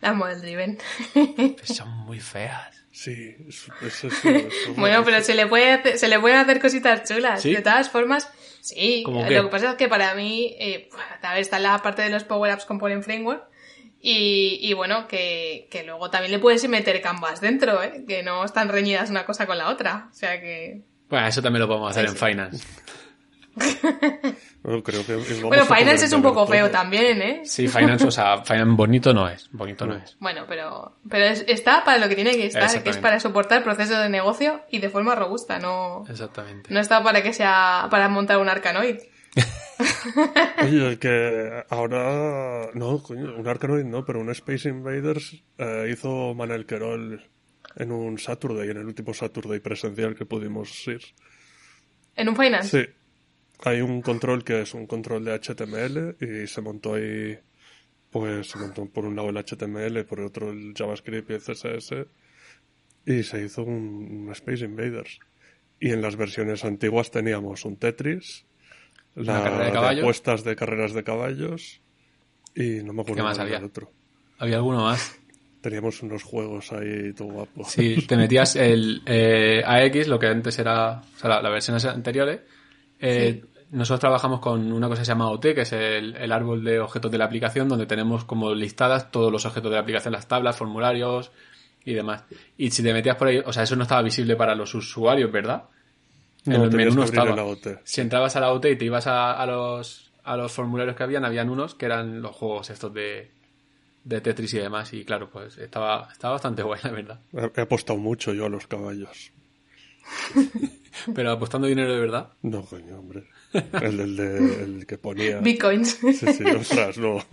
Las model driven. Pues son muy feas. Sí, eso, [LAUGHS] eso, eso, eso- bueno, pero se le puede hacer, se le pueden hacer cositas chulas. ¿Sí? De todas formas, sí. ¿Cómo Lo qué? que pasa es que para mí, eh, a ver, está la parte de los Power Apps Component Framework. Y, y bueno, que, que luego también le puedes meter canvas dentro, ¿eh? Que no están reñidas una cosa con la otra. O sea que Bueno, eso también lo podemos hacer en Finance. Bueno, creo que Finance es un poco feo todo. también, ¿eh? Sí, Finance, o sea, Finance bonito no es. Bonito no es. Bueno, pero, pero es- está para lo que tiene que estar, que es para soportar procesos de negocio y de forma robusta, no, Exactamente. no está para que sea para montar un Arcanoid. [LAUGHS] Oye, que ahora... No, coño, un Arkanoid no, pero un Space Invaders eh, hizo Manel Querol en un Saturday, en el último Saturday presencial que pudimos ir. ¿En un Finance? Sí. Hay un control que es un control de HTML y se montó ahí, pues se montó por un lado el HTML, por otro el JavaScript y el CSS y se hizo un, un Space Invaders. Y en las versiones antiguas teníamos un Tetris, la carrera de apuestas de carreras de caballos y no me acuerdo ¿Qué más había? otro. Había alguno más. Teníamos unos juegos ahí todo guapos. Sí, te [LAUGHS] metías el eh, AX, lo que antes era, o sea, la, la versión anteriores. Eh, Nosotros trabajamos con una cosa que se llama OT, que es el, el árbol de objetos de la aplicación, donde tenemos como listadas todos los objetos de la aplicación, las tablas, formularios y demás. Y si te metías por ahí, o sea, eso no estaba visible para los usuarios, ¿verdad? En el menú no estaba. AOT. Si entrabas a la OT y te ibas a, a los, a los formularios que habían, habían unos que eran los juegos estos de, de Tetris y demás. Y claro, pues estaba, estaba bastante [LAUGHS] guay, la verdad. He, apostado mucho yo a los caballos. [LAUGHS] Pero apostando dinero de verdad. No, coño, hombre. El, de- el que ponía... Bitcoins. Sí, sí, ostras, no. [LAUGHS]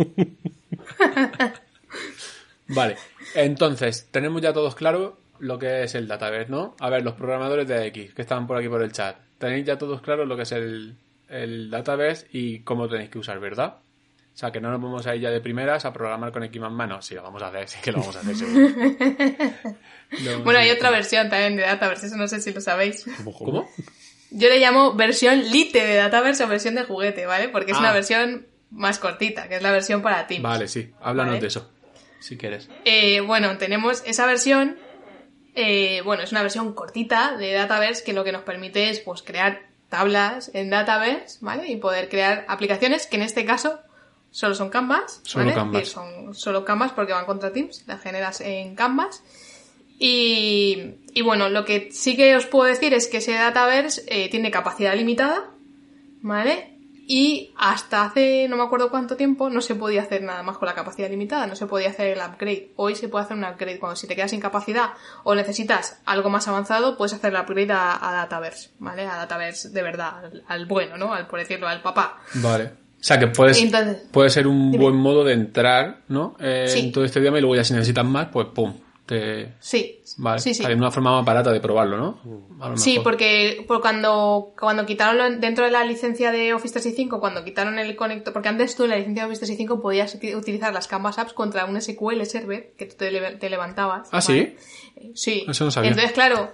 Vale, entonces, tenemos ya todos claro lo que es el database, ¿no? A ver, los programadores de X que estaban por aquí por el chat, tenéis ya todos claro lo que es el, el database y cómo tenéis que usar, ¿verdad? O sea, que no nos vamos a ir ya de primeras a programar con X mano. Sí, lo vamos a hacer, sí que lo vamos a hacer, seguro. [LAUGHS] Bueno, hay otra versión también de Dataverse, eso no sé si lo sabéis. ¿Cómo? Yo le llamo versión lite de Dataverse o versión de juguete, ¿vale? Porque es Ah. una versión más cortita, que es la versión para Teams. Vale, sí, háblanos Vale. de eso, si quieres. Eh, bueno, tenemos esa versión. Eh, bueno, es una versión cortita de Dataverse que lo que nos permite es pues crear tablas en Dataverse, ¿vale? Y poder crear aplicaciones que en este caso solo son Canvas, Solo ¿vale? Es Canvas. decir, son solo Canvas porque van contra Teams, las generas en Canvas. Y, y bueno, lo que sí que os puedo decir es que ese Dataverse eh, tiene capacidad limitada, ¿vale? Y hasta hace no me acuerdo cuánto tiempo no se podía hacer nada más con la capacidad limitada, no se podía hacer el upgrade. Hoy se puede hacer un upgrade cuando si te quedas sin capacidad o necesitas algo más avanzado, puedes hacer el upgrade a, a Dataverse, ¿vale? A Dataverse de verdad, al, al bueno, ¿no? Al por decirlo, al papá. Vale. O sea, que puedes, Entonces- puede ser un Dime. buen modo de entrar, ¿no? Eh, Sí. En todo este idioma y luego ya si necesitas más, pues pum, te... Sí, Vale, sí, sí. Una forma más barata de probarlo, ¿no? Sí, porque, por cuando, cuando quitaron lo- dentro de la licencia de Office 365, cuando quitaron el conector, porque antes tú en la licencia de Office 365 podías uti- utilizar las Canvas Apps contra un SQL server que tú te, le- te levantabas. ¿Ah, ¿vale? Sí. Eso no sabía. Entonces, claro,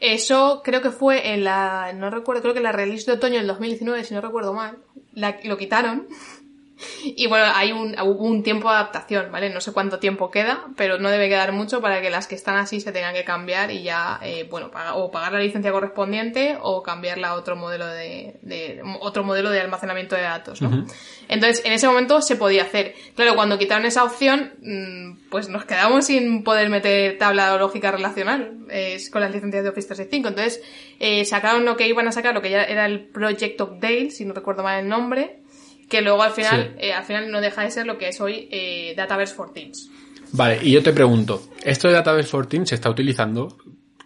eso creo que fue en la, no recuerdo, creo que en la release de otoño del 2019, si no recuerdo mal, la- lo quitaron. [LAUGHS] Y bueno, hay un, hubo un tiempo de adaptación, ¿vale? No sé cuánto tiempo queda, pero no debe quedar mucho para que las que están así se tengan que cambiar y ya, eh, bueno, paga- o pagar la licencia correspondiente o cambiarla a otro modelo de, de- otro modelo de almacenamiento de datos, ¿no? Entonces, en ese momento se podía hacer. Claro, cuando quitaron esa opción, mm, pues nos quedamos sin poder meter tabla lógica relacional eh, con las licencias de Office 365. Entonces, eh, sacaron lo que iban a sacar, lo que ya era el Project Dale, si no recuerdo mal el nombre, que luego al final, Sí. eh, al final no deja de ser lo que es hoy eh, Dataverse for Teams. Vale, y yo te pregunto, ¿esto de Database for Teams se está utilizando?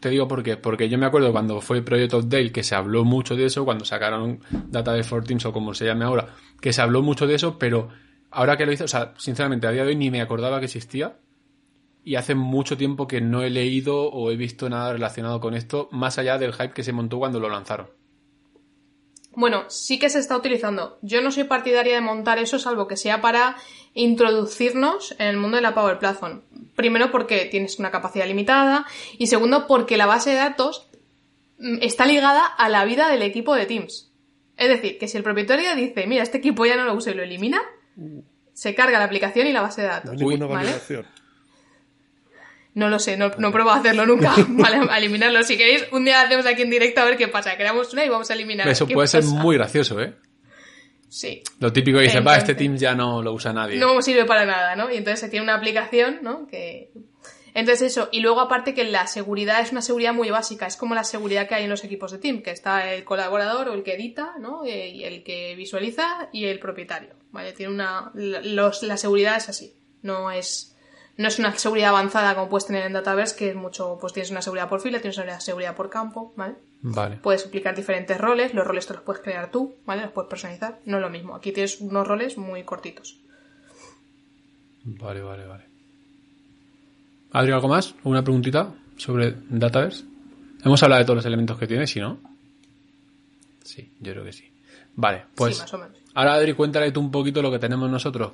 Te digo por qué, porque yo me acuerdo cuando fue el Project of Dale que se habló mucho de eso, cuando sacaron Database for Teams o como se llame ahora, que se habló mucho de eso, pero ahora que lo hice, o sea, sinceramente a día de hoy ni me acordaba que existía y hace mucho tiempo que no he leído o he visto nada relacionado con esto, más allá del hype que se montó cuando lo lanzaron. Bueno, sí que se está utilizando. Yo no soy partidaria de montar eso, salvo que sea para introducirnos en el mundo de la Power Platform. Primero porque tienes una capacidad limitada y segundo porque la base de datos mm, está ligada a la vida del equipo de Teams. Es decir, que si el propietario dice, mira, este equipo ya no lo uso y lo elimina, se carga la aplicación y la base de No datos. hay ninguna ¿vale? validación. No lo sé, no, no he probado a hacerlo nunca, [LAUGHS] ¿vale? A eliminarlo. Si queréis, un día hacemos aquí en directo a ver qué pasa. Creamos una y vamos a eliminar. Eso ¿Qué puede ser muy gracioso, ¿eh? Sí. Lo típico que dice, va, este Teams ya no lo usa nadie. no sirve para nada, ¿no? Y entonces se tiene una aplicación, ¿no? Que... Entonces eso, y luego aparte que la seguridad es una seguridad muy básica, es como la seguridad que hay en los equipos de team, que está el colaborador o el que edita, ¿no? Eh, y el que visualiza y el propietario, ¿vale? Tiene una, los, la seguridad es así, no es, no es una seguridad avanzada como puedes tener en Dataverse, que es mucho, pues tienes una seguridad por fila, tienes una seguridad por campo, ¿vale? Vale. Puedes aplicar diferentes roles, los roles te los puedes crear tú, ¿vale? Los puedes personalizar, no es lo mismo. Aquí tienes unos roles muy cortitos. Vale, vale, vale. Adri, ¿algo más? ¿Una preguntita sobre Dataverse? Hemos hablado de todos los elementos que tiene, ¿sí no? Sí, yo creo que sí. Vale, pues sí, más o menos. ahora Adri, cuéntale tú un poquito lo que tenemos nosotros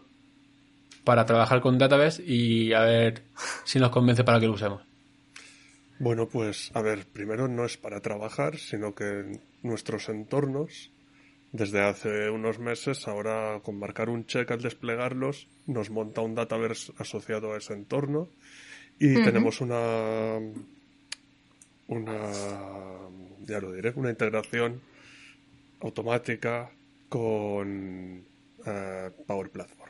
para trabajar con Dataverse y a ver si nos convence para que lo usemos. Bueno, pues a ver, primero no es para trabajar, sino que en nuestros entornos, desde hace unos meses, ahora con marcar un check al desplegarlos, nos monta un Dataverse asociado a ese entorno y tenemos una una ya lo diré, una integración automática con eh, Power Platform.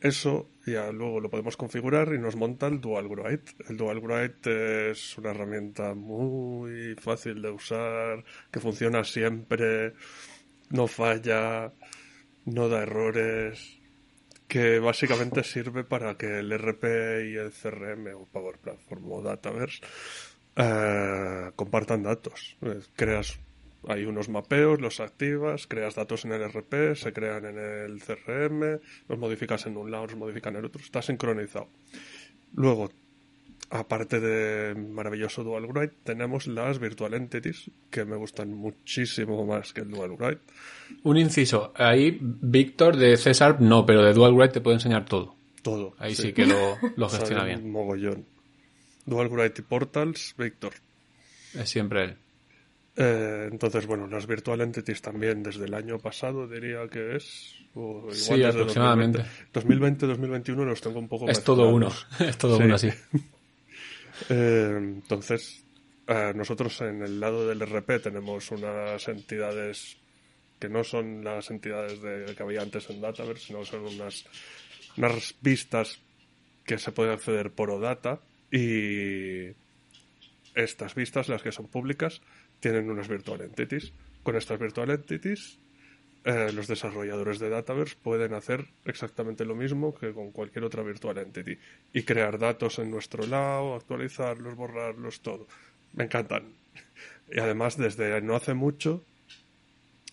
Eso ya luego lo podemos configurar y nos monta el Dual Grid. El Dual Grid es una herramienta muy fácil de usar, que funciona siempre, no falla, no da errores, que básicamente [LAUGHS] sirve para que el RP y el CRM o Power Platform o Dataverse eh, compartan datos. Eh, creas hay unos mapeos, los activas, creas datos en el RP, se crean en el CRM, los modificas en un lado, los modifican en el otro, está sincronizado. Luego, aparte de maravilloso Dual Write, tenemos las Virtual Entities, que me gustan muchísimo más que el Dual Write. Un inciso, ahí Víctor de César no, pero de Dual Write te puede enseñar todo. Todo. Ahí sí, que lo, lo [LAUGHS] gestiona bien. Mogollón. Dual Write y Portals, Víctor. Es siempre él. Eh, entonces, bueno, las Virtual Entities también desde el año pasado diría que es. o igual Sí, desde aproximadamente. 2020, 2021 los tengo un poco Es todo uno, [LAUGHS] es todo Sí. uno así. [LAUGHS] Eh, entonces, eh, nosotros en el lado del RP tenemos unas entidades que no son las entidades de, que había antes en Dataverse, sino son unas, unas vistas que se pueden acceder por OData y estas vistas, las que son públicas, tienen unas virtual entities. Con estas virtual entities, eh, los desarrolladores de Dataverse pueden hacer exactamente lo mismo que con cualquier otra virtual entity y crear datos en nuestro lado, actualizarlos, borrarlos, todo. Me encantan. Y además, desde no hace mucho,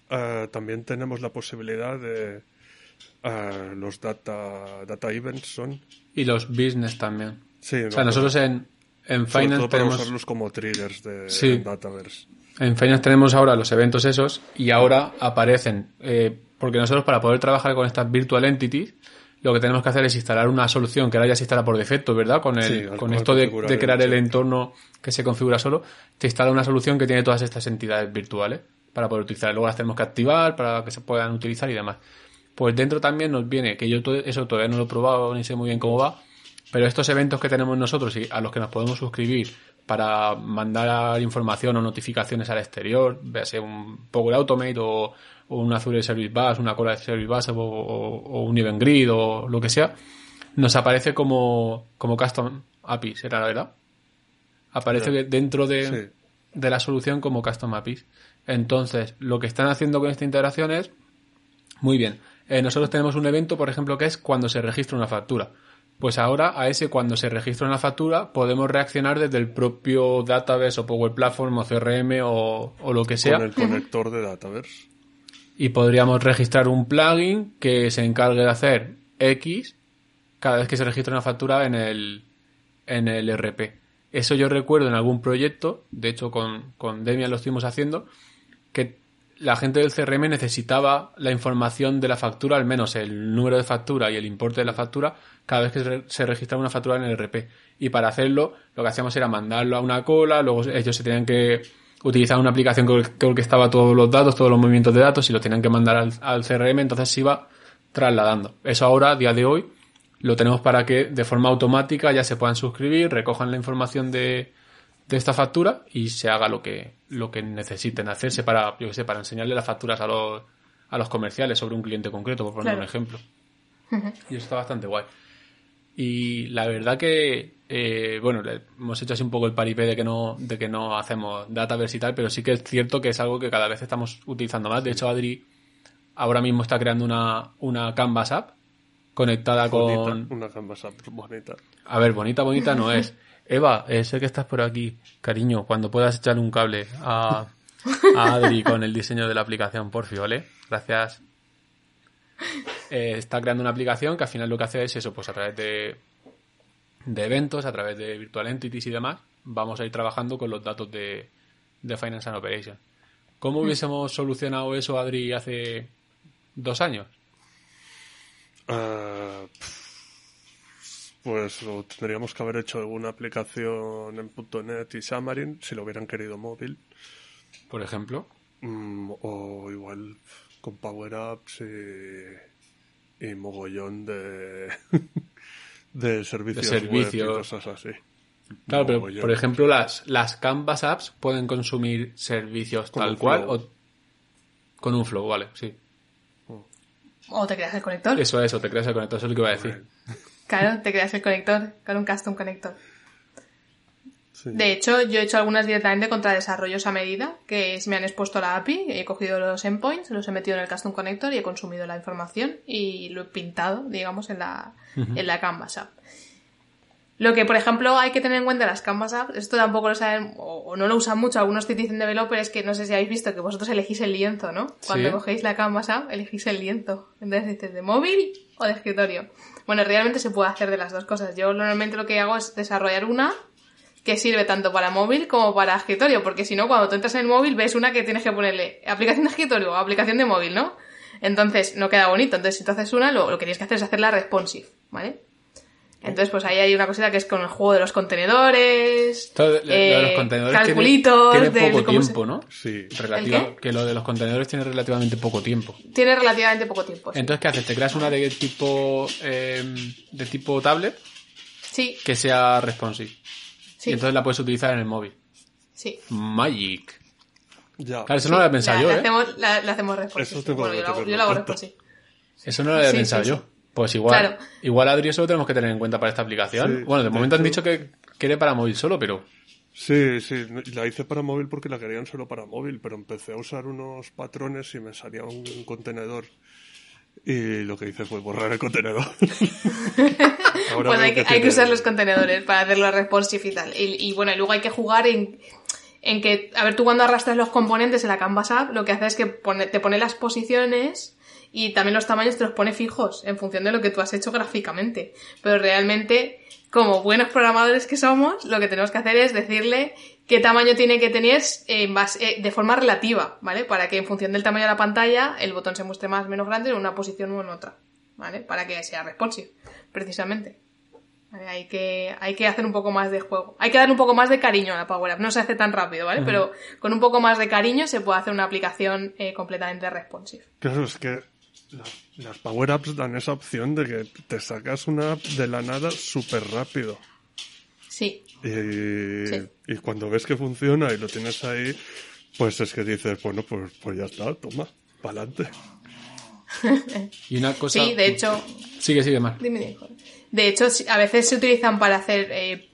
eh, también tenemos la posibilidad de eh, los data, data events son. Y los business también. Sí, O sea, nosotros en, en sobre Finance todo para tenemos... usarlos como triggers de Sí. en Dataverse. En Finance tenemos ahora los eventos esos y ahora aparecen, eh, porque nosotros para poder trabajar con estas virtual entities, lo que tenemos que hacer es instalar una solución que ahora ya se instala por defecto, ¿verdad? Con, el, Sí, con esto de, crear el entorno que se configura solo, te instala una solución que tiene todas estas entidades virtuales para poder utilizar. Luego las tenemos que activar para que se puedan utilizar y demás. Pues dentro también nos viene, que yo todo eso todavía no lo he probado ni sé muy bien cómo va, pero estos eventos que tenemos nosotros y a los que nos podemos suscribir para mandar información o notificaciones al exterior, véase un Power Automate o, o un Azure Service Bus, una cola de Service Bus o, o- o un Event Grid o lo que sea, nos aparece como, como Custom APIs, ¿era la verdad? Aparece dentro de, Sí. de la solución como Custom APIs. Entonces, lo que están haciendo con esta integración es, muy bien, eh, nosotros tenemos un evento, por ejemplo, que es cuando se registra una factura. Pues ahora a ese cuando se registra una factura podemos reaccionar desde el propio database o Power Platform o CRM o, o lo que sea Con el conector de Dataverse. y podríamos registrar un plugin que se encargue de hacer X cada vez que se registra una factura en el, en el RP. Eso yo recuerdo en algún proyecto, de hecho con, con Demian lo estuvimos haciendo, que la gente del CRM necesitaba la información de la factura, al menos el número de factura y el importe de la factura, cada vez que se, re- se registraba una factura en el RP. Y para hacerlo, lo que hacíamos era mandarlo a una cola, luego ellos se tenían que utilizar una aplicación que, que orquestaba todos los datos, todos los movimientos de datos y lo tenían que mandar al, al CRM, entonces se iba trasladando. Eso ahora, a día de hoy, lo tenemos para que de forma automática ya se puedan suscribir, recojan la información de, de esta factura y se haga lo que, lo que necesiten hacerse para, yo que sé, para enseñarle las facturas a los, a los comerciales sobre un cliente concreto, por poner Claro. un ejemplo. [LAUGHS] Y eso está bastante guay. Y la verdad que, eh, bueno, le hemos hecho así un poco el paripé de que no, de que no hacemos dataverse y tal, pero sí que es cierto que es algo que cada vez estamos utilizando más. De hecho, Adri ahora mismo está creando una, una Canvas app conectada Bonita, con... Una canvas app bonita. A ver, bonita, bonita no es. [LAUGHS] Eva, eh, sé que estás por aquí. Cariño, cuando puedas echarle un cable a, a Adri con el diseño de la aplicación, por fin, ¿vale? Gracias. Eh, está creando una aplicación que al final lo que hace es eso, pues a través de, de eventos, a través de virtual entities y demás, vamos a ir trabajando con los datos de, de Finance and Operations. ¿Cómo hubiésemos solucionado eso, Adri, hace dos años? Ah, pues lo tendríamos que haber hecho alguna aplicación en .NET y Xamarin si lo hubieran querido móvil. Por ejemplo. Mm, o igual con Power Apps y, y mogollón de, [LAUGHS] de servicios, De web servicios. y cosas así. Claro, pero por ejemplo, las, las Canvas apps pueden consumir servicios Con tal cual flow. o con un flow, vale, sí. O te creas el conector. Eso, eso, te creas el conector, eso es lo que iba a decir. Claro, te creas el conector con un custom conector. Sí. De hecho, yo he hecho algunas directamente contra desarrollos a medida, que es, me han expuesto la API, he cogido los endpoints, los he metido en el custom connector y he consumido la información y lo he pintado, digamos, en la, en la Canvas app. Lo que, por ejemplo, hay que tener en cuenta las Canvas apps, esto tampoco lo saben o, o no lo usan mucho algunos citizen developers, es que no sé si habéis visto que vosotros elegís el lienzo, ¿no? Cuando Sí. cogéis la Canvas app, elegís el lienzo. Entonces dices, ¿de móvil o de escritorio? Bueno, realmente se puede hacer de las dos cosas. Yo normalmente lo que hago es desarrollar una que sirve tanto para móvil como para escritorio, porque si no, cuando tú entras en el móvil ves una que tienes que ponerle aplicación de escritorio o aplicación de móvil, ¿no? Entonces no queda bonito. Entonces, si tú haces una, lo, lo que tienes que hacer es hacerla responsive, ¿vale? Entonces, pues ahí hay una cosita que es con el juego de los contenedores, Esto de, lo de los eh, contenedores tiene- calculitos, tiene, del poco se- tiempo, ¿no? Sí. Relativa- ¿El qué? Que lo de los contenedores tiene relativamente poco tiempo. Tiene relativamente poco tiempo. sí. Entonces, ¿qué haces? ¿Te creas una de tipo eh, de tipo tablet Sí, que sea responsive? sí, Y entonces la puedes utilizar en el móvil. sí. Magic. Ya. Claro, eso no lo había pensado la, yo, la ¿eh? hacemos, la, la hacemos responsive. Eso tengo Bueno, yo la hago, tenerlo yo la hago responsive. Eso no lo había Sí, pensado sí, yo. Pues igual, Claro. igual Adri, eso lo tenemos que tener en cuenta para esta aplicación. Sí, bueno, de de momento han dicho que quiere para móvil solo, pero Sí, sí, la hice para móvil porque la querían solo para móvil, pero empecé a usar unos patrones y me salía un contenedor. Y lo que hice fue borrar el contenedor. [LAUGHS] Ahora Pues hay que, hay que usar los contenedores para hacerlo responsive y tal. Y, y bueno, y luego hay que jugar en, en que, a ver, tú cuando arrastras los componentes en la Canvas app, lo que hace es que pone- te pone las posiciones y también los tamaños te los pone fijos en función de lo que tú has hecho gráficamente. Pero realmente, como buenos programadores que somos, lo que tenemos que hacer es decirle qué tamaño tiene que tener en base- eh, de forma relativa, ¿vale? Para que en función del tamaño de la pantalla el botón se muestre más o menos grande en una posición o en otra, ¿vale? Para que sea responsive, precisamente. Vale, hay que, hay que hacer un poco más de juego. Hay que dar un poco más de cariño a la Power App. No se hace tan rápido, ¿vale? Pero con un poco más de cariño se puede hacer una aplicación eh, completamente responsive. Claro, es que la- las Power Apps dan esa opción de que te sacas una app de la nada súper rápido. Sí, Y, Sí. y cuando ves que funciona y lo tienes ahí, pues es que dices, bueno, pues, pues ya está, toma, para adelante. [LAUGHS] Y una cosa. sí, de hecho, Sigue, sigue más. Dime. De hecho, a veces se utilizan para hacer eh,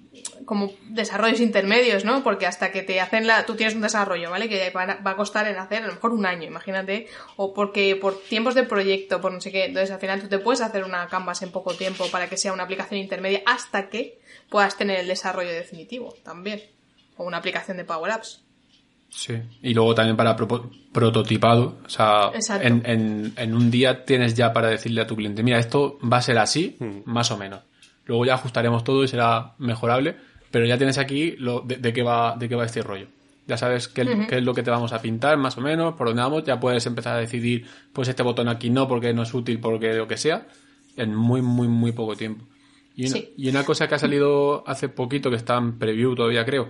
como desarrollos intermedios, ¿no? Porque hasta que te hacen la... Tú tienes un desarrollo, ¿vale? Que va a, costar en hacer a lo mejor un año, imagínate. O porque por tiempos de proyecto, por no sé qué. Entonces, al final tú te puedes hacer una Canvas en poco tiempo para que sea una aplicación intermedia hasta que puedas tener el desarrollo definitivo también. O una aplicación de Power Apps. Sí. Y luego también para prototipado. O sea, en, en, en un día tienes ya para decirle a tu cliente, mira, esto va a ser así, más o menos. Luego ya ajustaremos todo y será mejorable, pero ya tienes aquí lo, de, de qué va, de qué va este rollo. Ya sabes qué, qué es lo que te vamos a pintar, más o menos, por dónde vamos, ya puedes empezar a decidir, pues este botón aquí no, porque no es útil, porque lo que sea, en muy, muy, muy poco tiempo. Y una, Sí. y una cosa que ha salido hace poquito, que está en preview todavía creo,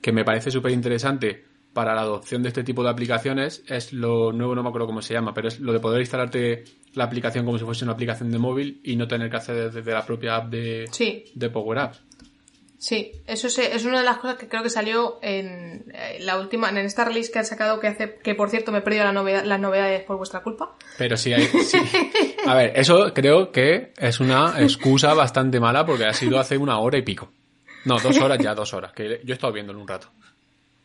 que me parece súper interesante para la adopción de este tipo de aplicaciones, es lo nuevo, no me acuerdo cómo se llama, pero es lo de poder instalarte la aplicación como si fuese una aplicación de móvil y no tener que hacer desde la propia app de, Sí. de Power App. Sí, eso es, es una de las cosas que creo que salió en eh, la última, en esta release que han sacado que hace, que por cierto me he perdido la novedad, las novedades por vuestra culpa. Pero sí hay, sí, A ver, eso creo que es una excusa bastante mala porque ha sido hace una hora y pico. No, dos horas ya, dos horas, que yo he estado viéndolo un rato.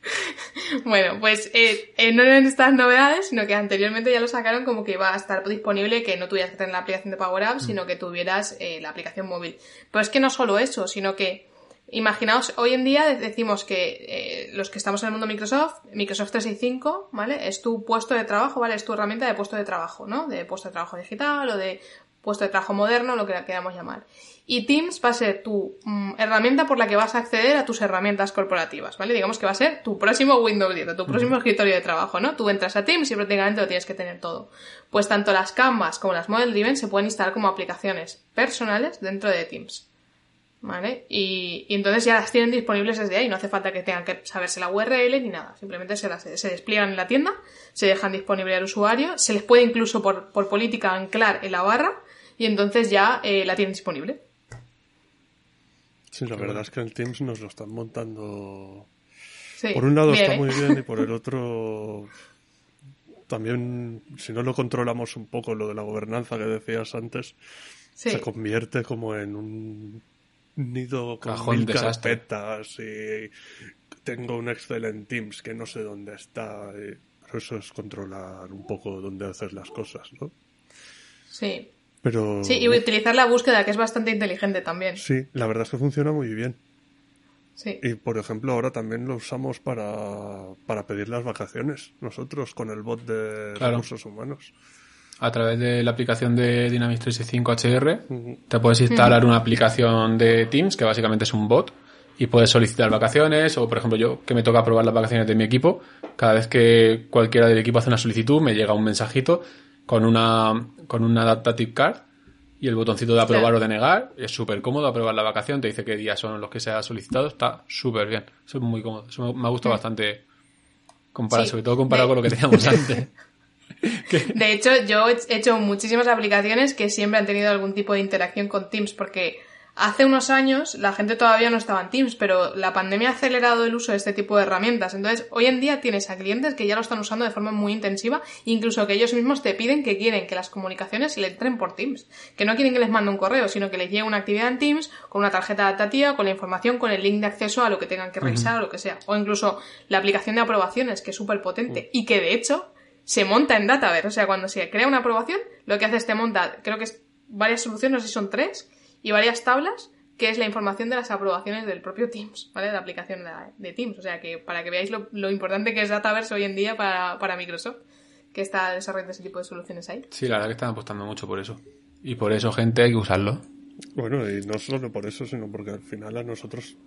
[LAUGHS] Bueno, pues eh, eh, no eran estas novedades, sino que anteriormente ya lo sacaron como que iba a estar disponible, que no tuvieras que tener la aplicación de Power Apps, sino que tuvieras eh, la aplicación móvil. Pero es que no solo eso, sino que Imaginaos, hoy en día decimos que eh, los que estamos en el mundo Microsoft, Microsoft 365, ¿vale? Es tu puesto de trabajo, ¿vale? Es tu herramienta de puesto de trabajo, ¿no? De puesto de trabajo digital o de puesto de trabajo moderno, lo que la queramos llamar. Y Teams va a ser tu mm, herramienta por la que vas a acceder a tus herramientas corporativas, ¿vale? Digamos que va a ser tu próximo Windows 10, tu próximo escritorio de trabajo, ¿no? Tú entras a Teams y prácticamente lo tienes que tener todo. Pues tanto las Canvas como las Model Driven se pueden instalar como aplicaciones personales dentro de Teams. ¿Vale? Y, entonces ya las tienen disponibles desde ahí, no hace falta que tengan que saberse la URL ni nada, simplemente se, las, se despliegan en la tienda, se dejan disponible al usuario, se les puede incluso por, política anclar en la barra y entonces ya eh, la tienen disponible. Sí, la verdad es que en Teams nos lo están montando. por un lado está ¿eh? muy bien y por el [LAUGHS] otro también, si no lo controlamos un poco, lo de la gobernanza que decías antes, se convierte como en un nido con Cajón mil carpetas y tengo un Excel en Teams que no sé dónde está. pero eso es controlar un poco dónde haces las cosas, ¿no? Sí. Pero... Sí, y utilizar la búsqueda, que es bastante inteligente también. Sí, la verdad es que funciona muy bien. Sí. Y por ejemplo, ahora también lo usamos para, para pedir las vacaciones, nosotros con el bot de recursos humanos a través de la aplicación de Dynamics 365 HR, te puedes instalar una aplicación de Teams, que básicamente es un bot, y puedes solicitar vacaciones, o por ejemplo yo, que me toca aprobar las vacaciones de mi equipo, cada vez que cualquiera del equipo hace una solicitud, me llega un mensajito con una, con una adaptative card, y el botoncito de aprobar o de negar, es súper cómodo aprobar la vacación, te dice qué días son los que se ha solicitado, está súper bien, eso es muy cómodo, eso me, ha gustado bastante, sobre todo comparado con lo que teníamos antes. [LAUGHS] [LAUGHS] De hecho, yo he hecho muchísimas aplicaciones que siempre han tenido algún tipo de interacción con Teams, porque hace unos años la gente todavía no estaba en Teams, pero la pandemia ha acelerado el uso de este tipo de herramientas. Entonces, hoy en día tienes a clientes que ya lo están usando de forma muy intensiva, incluso que ellos mismos te piden que quieren que las comunicaciones le entren por Teams. Que no quieren que les mande un correo, sino que les llegue una actividad en Teams con una tarjeta adaptativa, con la información, con el link de acceso a lo que tengan que revisar o lo que sea. O incluso la aplicación de aprobaciones, que es súper potente y que de hecho se monta en Dataverse. O sea, cuando se crea una aprobación, lo que hace es te monta, creo que es varias soluciones, no sé si son tres, y varias tablas, que es la información de las aprobaciones del propio Teams, ¿vale? De la aplicación de, Teams. O sea, que para que veáis lo, importante que es Dataverse hoy en día para, Microsoft, que está desarrollando ese tipo de soluciones ahí. Sí, la verdad que están apostando mucho por eso. Y por eso, gente, hay que usarlo. Bueno, y no solo por eso, sino porque al final a nosotros,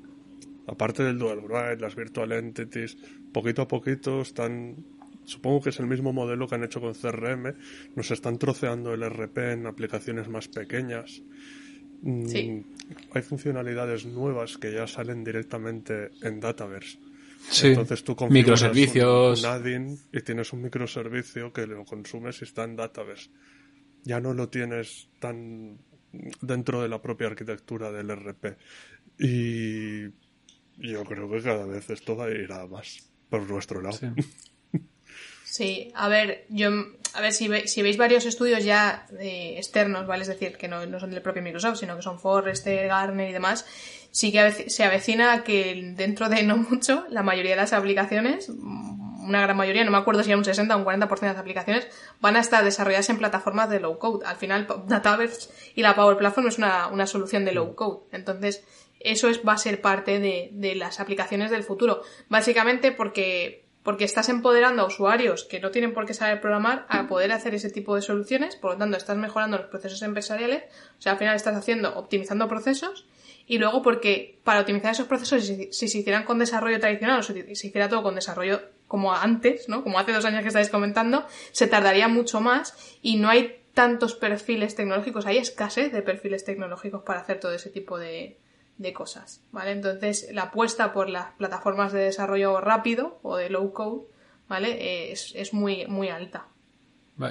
aparte del dual las virtual entities, poquito a poquito están supongo que es el mismo modelo que han hecho con CRM, nos están troceando el RP en aplicaciones más pequeñas. Mm, sí. Hay funcionalidades nuevas que ya salen directamente en Dataverse. Sí. Entonces tú microservicios. Un, y tienes un microservicio que lo consumes y está en Dataverse. Ya no lo tienes tan dentro de la propia arquitectura del RP. Y yo creo que cada vez esto va a ir a más por nuestro lado. Sí. [LAUGHS] Sí, a ver, yo, a ver, si, si veis varios estudios ya eh, externos, ¿vale? Es decir, que no, no, son del propio Microsoft, sino que son Forrester, Gartner y demás, sí que se avecina que dentro de no [LAUGHS] mucho, la mayoría de las aplicaciones, una gran mayoría, no me acuerdo si era un 60 o un 40% de las aplicaciones, van a estar desarrolladas en plataformas de low code. Al final, Dataverse y la Power Platform es una, una solución de low code. Entonces, eso es, va a ser parte de, de las aplicaciones del futuro. Básicamente porque porque estás empoderando a usuarios que no tienen por qué saber programar a poder hacer ese tipo de soluciones, por lo tanto estás mejorando los procesos empresariales, o sea, al final estás haciendo, optimizando procesos, y luego porque para optimizar esos procesos, si, se hicieran con desarrollo tradicional o si se hiciera todo con desarrollo como antes, ¿no? Como hace dos años que estáis comentando, se tardaría mucho más. Y no hay tantos perfiles tecnológicos, hay escasez de perfiles tecnológicos para hacer todo ese tipo de, de cosas, ¿vale? Entonces, la apuesta por las plataformas de desarrollo rápido o de low code, ¿vale? Es, es muy, muy alta.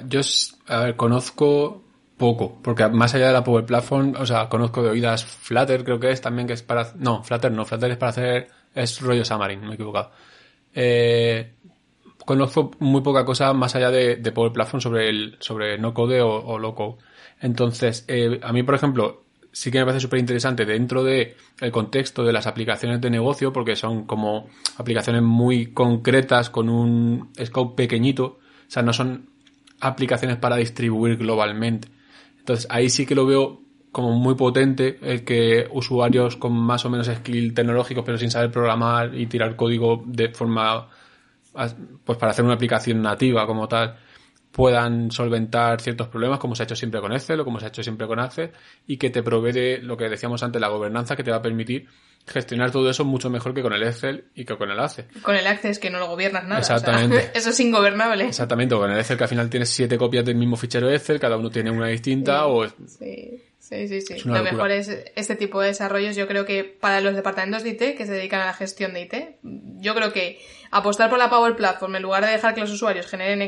Yo, a ver, conozco poco, porque más allá de la Power Platform, o sea, conozco de oídas Flutter, creo que es también que es para... No, Flutter no, Flutter es para hacer... es rollo Xamarin, me he equivocado. Eh, conozco muy poca cosa más allá de, de Power Platform sobre el sobre no code o, o low code. Entonces, eh, a mí, por ejemplo, sí que me parece súper interesante dentro de el contexto de las aplicaciones de negocio, porque son como aplicaciones muy concretas con un scope pequeñito. O sea, no son aplicaciones para distribuir globalmente. Entonces, ahí sí que lo veo como muy potente el que usuarios con más o menos skill tecnológicos pero sin saber programar y tirar código de forma pues para hacer una aplicación nativa como tal puedan solventar ciertos problemas como se ha hecho siempre con Excel o como se ha hecho siempre con Access y que te provee de lo que decíamos antes la gobernanza que te va a permitir gestionar todo eso mucho mejor que con el Excel y que con el Access. Con el Access que no lo gobiernas nada. Exactamente. o sea, [LAUGHS] eso es ingobernable. Exactamente, con el Excel que al final tienes siete copias del mismo fichero Excel, cada uno tiene una distinta o Sí, sí, sí. sí. Lo locura. mejor es este tipo de desarrollos. Yo creo que para los departamentos de IT que se dedican a la gestión de IT, yo creo que apostar por la Power Platform en lugar de dejar que los usuarios generen y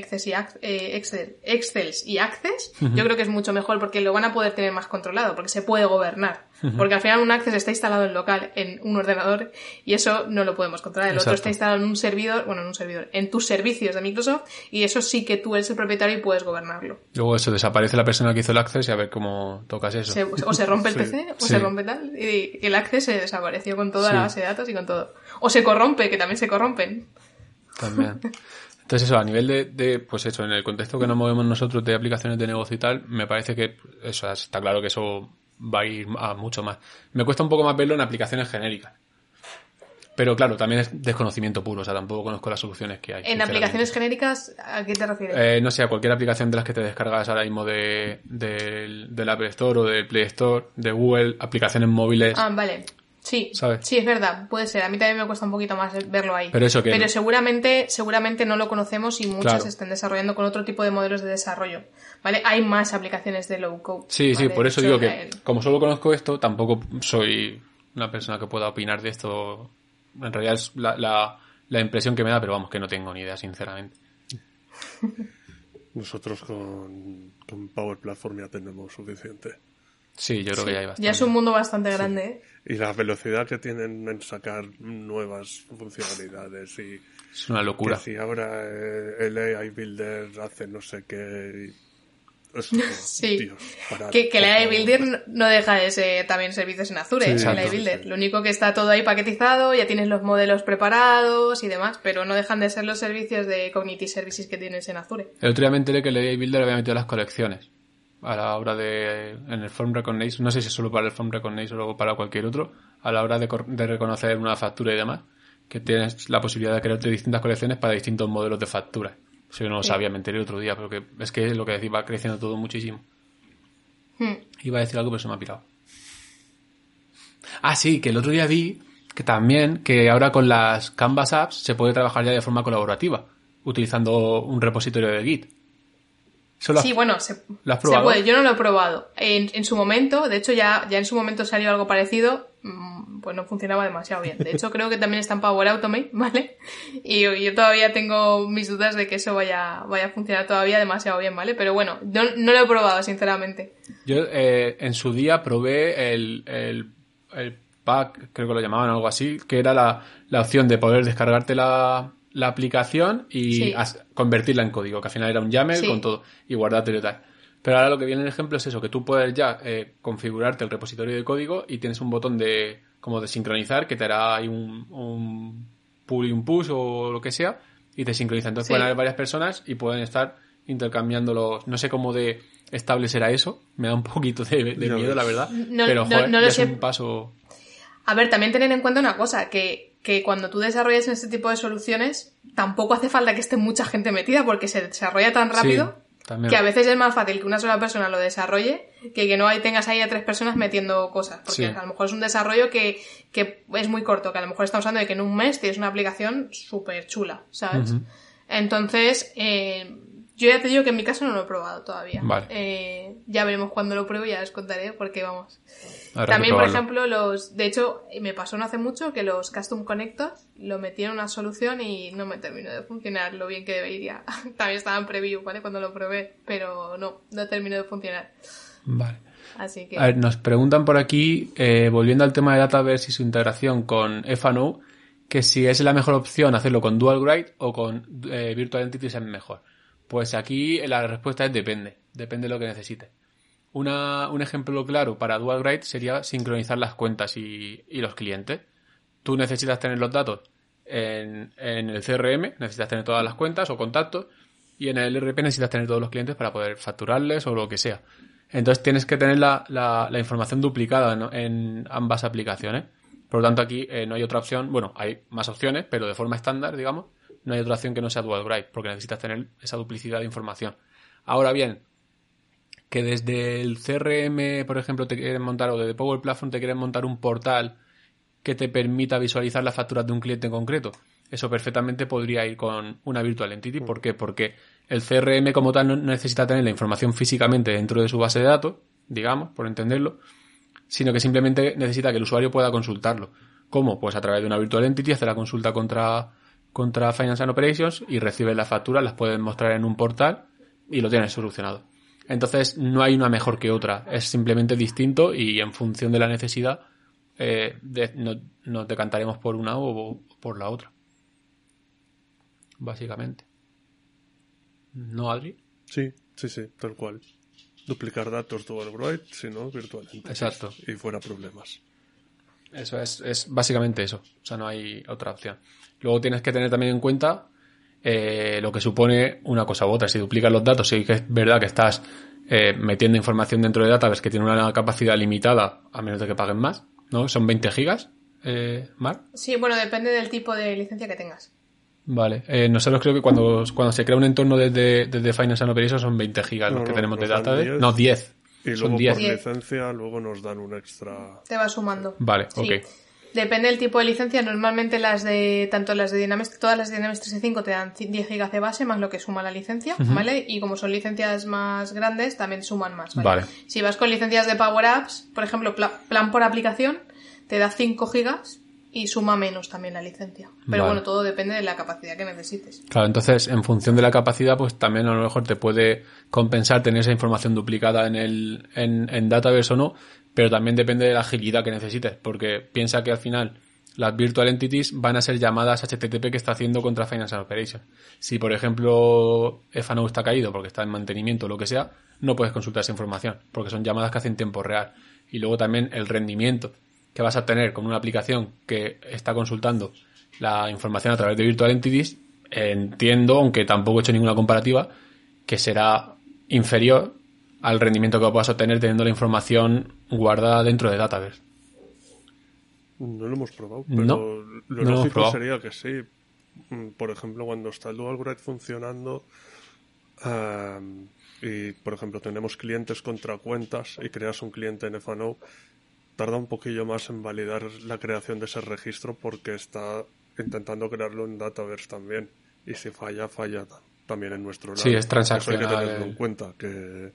eh, Excel, Excels y Access, yo creo que es mucho mejor porque lo van a poder tener más controlado, porque se puede gobernar. Porque al final un Access está instalado en local, en un ordenador, y eso no lo podemos controlar. El otro está instalado en un servidor, bueno, en un servidor, en tus servicios de Microsoft, y eso sí que tú eres el propietario y puedes gobernarlo. luego eso desaparece la persona que hizo el Access y a ver cómo tocas eso. Se- o se rompe el [LAUGHS] PC, o Sí. se rompe tal, y, y el Access se desapareció con toda Sí. la base de datos y con todo. O se corrompe, que también se corrompen. También. Entonces eso, a nivel de, de, pues eso, en el contexto que nos movemos nosotros de aplicaciones de negocio y tal, me parece que eso está claro que eso va a ir a mucho más. Me cuesta un poco más verlo en aplicaciones genéricas. Pero claro, también es desconocimiento puro, o sea, tampoco conozco las soluciones que hay. En aplicaciones genéricas, ¿a qué te refieres? Eh, no sé, a cualquier aplicación de las que te descargas ahora mismo de, del, del App Store o del Play Store, de Google, aplicaciones móviles. Ah, vale. Sí, ¿Sabes? sí, es verdad, puede ser. A mí también me cuesta un poquito más verlo ahí. Pero eso que- Pero seguramente, seguramente no lo conocemos y muchas Claro. están desarrollando con otro tipo de modelos de desarrollo. ¿Vale? Hay más aplicaciones de low code. Sí, sí, por eso digo que, el- como solo conozco esto, tampoco soy una persona que pueda opinar de esto. En realidad es la, la, la impresión que me da, pero vamos, que no tengo ni idea, sinceramente. [LAUGHS] Nosotros con, con Power Platform ya tenemos suficiente. Sí, yo creo que ya hay bastante. Ya es un mundo bastante grande, ¿eh? Y la velocidad que tienen en sacar nuevas funcionalidades y Es una locura. que si ahora eh, el AI Builder hace no sé qué... y- [LAUGHS] Sí. Dios, Que, que por la. Builder no deja de ser también servicios en Azure, Sí, exacto, la AI sí, Builder. sí. Lo único que está todo ahí paquetizado, ya tienes los modelos preparados y demás, pero no dejan de ser los servicios de Cognitive Services que tienes en Azure. El otro día me enteré que el AI Builder había metido las colecciones a la hora de, en el Form Recognition, no sé si es solo para el Form Recognition o para cualquier otro, a la hora de, reconocer una factura y demás, que tienes la posibilidad de crearte distintas colecciones para distintos modelos de factura. Eso yo no lo Sí. sabía, me enteré el otro día, pero que es que es lo que decía, va creciendo todo muchísimo. Hmm. Iba a decir algo, pero se me ha pirado. Ah, sí, que el otro día vi que también, que ahora con las Canvas Apps se puede trabajar ya de forma colaborativa, utilizando un repositorio de Git. Sí, bueno, se, ¿Lo has se probado? puede. Yo no lo he probado. En, en su momento, de hecho ya, ya en su momento salió algo parecido, mm, pues no funcionaba demasiado bien. De hecho creo que también está en Power Automate, [LAUGHS] ¿vale? Y yo, yo todavía tengo mis dudas de que eso vaya, vaya a funcionar todavía demasiado bien, ¿vale? Pero bueno, no, no lo he probado, sinceramente. Yo eh, en su día probé el, el, el pack, creo que lo llamaban algo así, que era la, la opción de poder descargarte la, la aplicación y Sí. convertirla en código, que al final era un YAML Sí. con todo y guardártelo y tal. Pero ahora lo que viene en el ejemplo es eso, que tú puedes ya eh, configurarte el repositorio de código y tienes un botón de como de sincronizar que te hará ahí un, un pull y un push o lo que sea y te sincroniza. Entonces Sí. pueden haber varias personas y pueden estar intercambiando los... No sé cómo de estable será eso, me da un poquito de, miedo la verdad, No- pero joder, no lo ya es un paso... A ver, también tener en cuenta una cosa, que, que cuando tú desarrollas este tipo de soluciones, tampoco hace falta que esté mucha gente metida porque se desarrolla tan rápido Sí, que a veces es más fácil que una sola persona lo desarrolle que que no hay, tengas ahí a tres personas metiendo cosas. Porque Sí. a lo mejor es un desarrollo que, que es muy corto, que a lo mejor estamos hablando de que en un mes tienes una aplicación súper chula, ¿sabes? Entonces, eh, yo ya te digo que en mi caso no lo he probado todavía. Vale. Eh, ya veremos cuando lo pruebe y ya les contaré porque vamos. Habrá También, por ejemplo, los. De hecho, me pasó no hace mucho que los Custom Connectors lo metí en una solución y no me terminó de funcionar lo bien que debería. [LAUGHS] También estaba en preview, ¿vale? Cuando lo probé, pero no, no terminó de funcionar. Vale. Así que. A ver, nos preguntan por aquí, eh, volviendo al tema de Dataverse y su integración con FNO, que si es la mejor opción hacerlo con Dual Write o con eh, Virtual Entities es mejor. Pues aquí la respuesta es depende, depende de lo que necesites. Una, un ejemplo claro para Dual Write sería sincronizar las cuentas y, los clientes. Tú necesitas tener los datos en, el CRM, necesitas tener todas las cuentas o contactos, y en el RP necesitas tener todos los clientes para poder facturarles o lo que sea. Entonces tienes que tener la, información duplicada en ambas aplicaciones. Por lo tanto, aquí eh, no hay otra opción, bueno, hay más opciones, pero de forma estándar, digamos, no hay otra opción que no sea Dual Write, porque necesitas tener esa duplicidad de información. Ahora bien, que desde el CRM, por ejemplo, te quieren montar, o desde Power Platform te quieren montar un portal que te permita visualizar las facturas de un cliente en concreto. Eso perfectamente podría ir con una Virtual Entity. ¿Por qué? Porque el CRM como tal no necesita tener la información físicamente dentro de su base de datos, digamos, por entenderlo, sino que simplemente necesita que el usuario pueda consultarlo. ¿Cómo? Pues a través de una Virtual Entity hace la consulta contra, contra Finance and Operations y recibe las facturas, las pueden mostrar en un portal y lo tienes solucionado. Entonces no hay una mejor que otra, es simplemente distinto y en función de la necesidad eh, de, no, nos decantaremos por una o por la otra. Básicamente. ¿No, Adri? Sí, sí, sí, tal cual. Duplicar datos dual write, si no, virtualmente. Exacto. Y fuera problemas. Eso es, es básicamente eso. O sea, no hay otra opción. Luego tienes que tener también en cuenta eh, lo que supone una cosa u otra. Si duplicas los datos, sí que es verdad que estás eh, metiendo información dentro de Database que tiene una capacidad limitada, a menos de que paguen más, ¿no? Son 20 gigas, eh, Mar. Sí, bueno, depende del tipo de licencia que tengas. Vale. Eh, nosotros creo que cuando, cuando se crea un entorno desde, desde Finance and Operations son 20 gigas No, los que no, tenemos de Database. 10. No, 10. Y Son luego 10. por licencia, luego nos dan un extra. Te va sumando. Vale, Sí. ok. Depende del tipo de licencia. Normalmente las de, tanto las de Dynamics, todas las de Dynamics 365 te dan 10 gigas de base más lo que suma la licencia, ¿vale? Y como son licencias más grandes, también suman más, ¿vale? Vale. Si vas con licencias de Power Apps, por ejemplo, pla- plan por aplicación, te da 5 gigas y suma menos también la licencia. Pero Vale. bueno, todo depende de la capacidad que necesites. Claro, entonces, en función de la capacidad, pues también a lo mejor te puede compensar tener esa información duplicada en el, en, en Database o no, pero también depende de la agilidad que necesites, porque piensa que al final las virtual entities van a ser llamadas HTTP que está haciendo contra Finance and Operations. Si, por ejemplo, FANO está caído porque está en mantenimiento o lo que sea, no puedes consultar esa información, porque son llamadas que hacen tiempo real. Y luego también el rendimiento que vas a tener con una aplicación que está consultando la información a través de Virtual Entities, entiendo, aunque tampoco he hecho ninguna comparativa, que será inferior al rendimiento que a obtener teniendo la información guardada dentro de Database. No lo hemos probado, pero No, lo no lógico sería que sí. Mm, Por ejemplo, cuando está el dual write funcionando y, por ejemplo, tenemos clientes contra cuentas y creas un cliente en FANO, tarda un poquillo más en validar la creación de ese registro porque está intentando crearlo en Dataverse también. Y si falla, falla ta- también en nuestro lado. Sí, es Eso hay transaccional, que tenerlo en cuenta, que,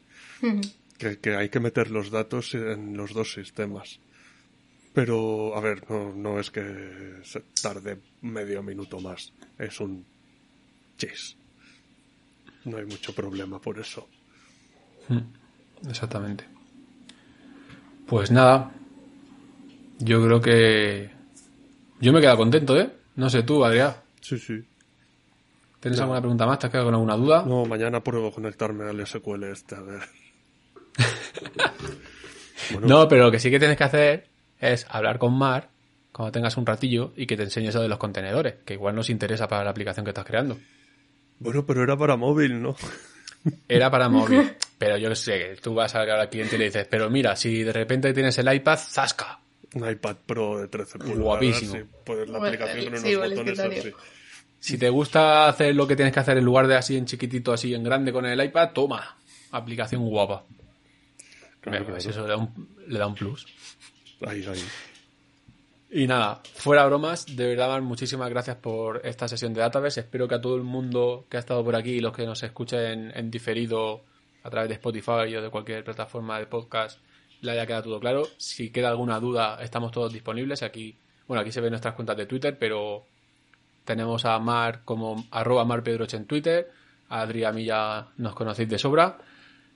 que, que hay que meter los datos en los dos sistemas. Pero, a ver, no, no es que se tarde medio minuto más. Es un chis. No hay mucho problema por eso. Exactamente. Pues nada. Yo creo que. Yo me he quedado contento, ¿eh? No sé tú, Adrián. Sí, sí. ¿Tienes No. alguna pregunta más? ¿Te has quedado con alguna duda? No, mañana pruebo conectarme al SQL este, a ver. Bueno, No, pero lo que sí que tienes que hacer es hablar con Mar cuando tengas un ratillo y que te enseñe eso de los contenedores, que igual nos interesa para la aplicación que estás creando. bueno, pero era para móvil, ¿no? Era para [LAUGHS] móvil, pero yo sé, tú vas a al cliente y le dices, pero mira, si de repente tienes el iPad, ¡zasca! Un iPad Pro de 13 pulgadas. Guapísimo. Sí, la Bueno, aplicación con unos sí, botones así. Si te gusta hacer lo que tienes que hacer en lugar de así en chiquitito, así en grande con el iPad, toma, aplicación guapa. Claro, Pues claro. eso le da, un, le da un plus. Ahí, ahí. Y nada, fuera bromas, de verdad, Mar, muchísimas gracias por esta sesión de Database. Espero que a todo el mundo que ha estado por aquí y los que nos escuchen en diferido a través de Spotify o de cualquier plataforma de podcast le haya quedado todo claro. Si queda alguna duda, estamos todos disponibles. Aquí, bueno, aquí se ven nuestras cuentas de Twitter, pero tenemos a Mar como arroba marpedroche en Twitter. A Adri, a mí ya nos conocéis de sobra.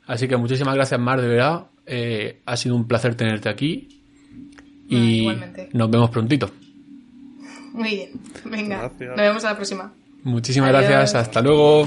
Así que muchísimas gracias, Mar, de verdad. Eh, ha sido un placer tenerte aquí. Ah, Y igualmente. nos vemos prontito. Muy bien. Venga, Gracias. nos vemos a la próxima. Muchísimas Adiós. gracias. Hasta luego.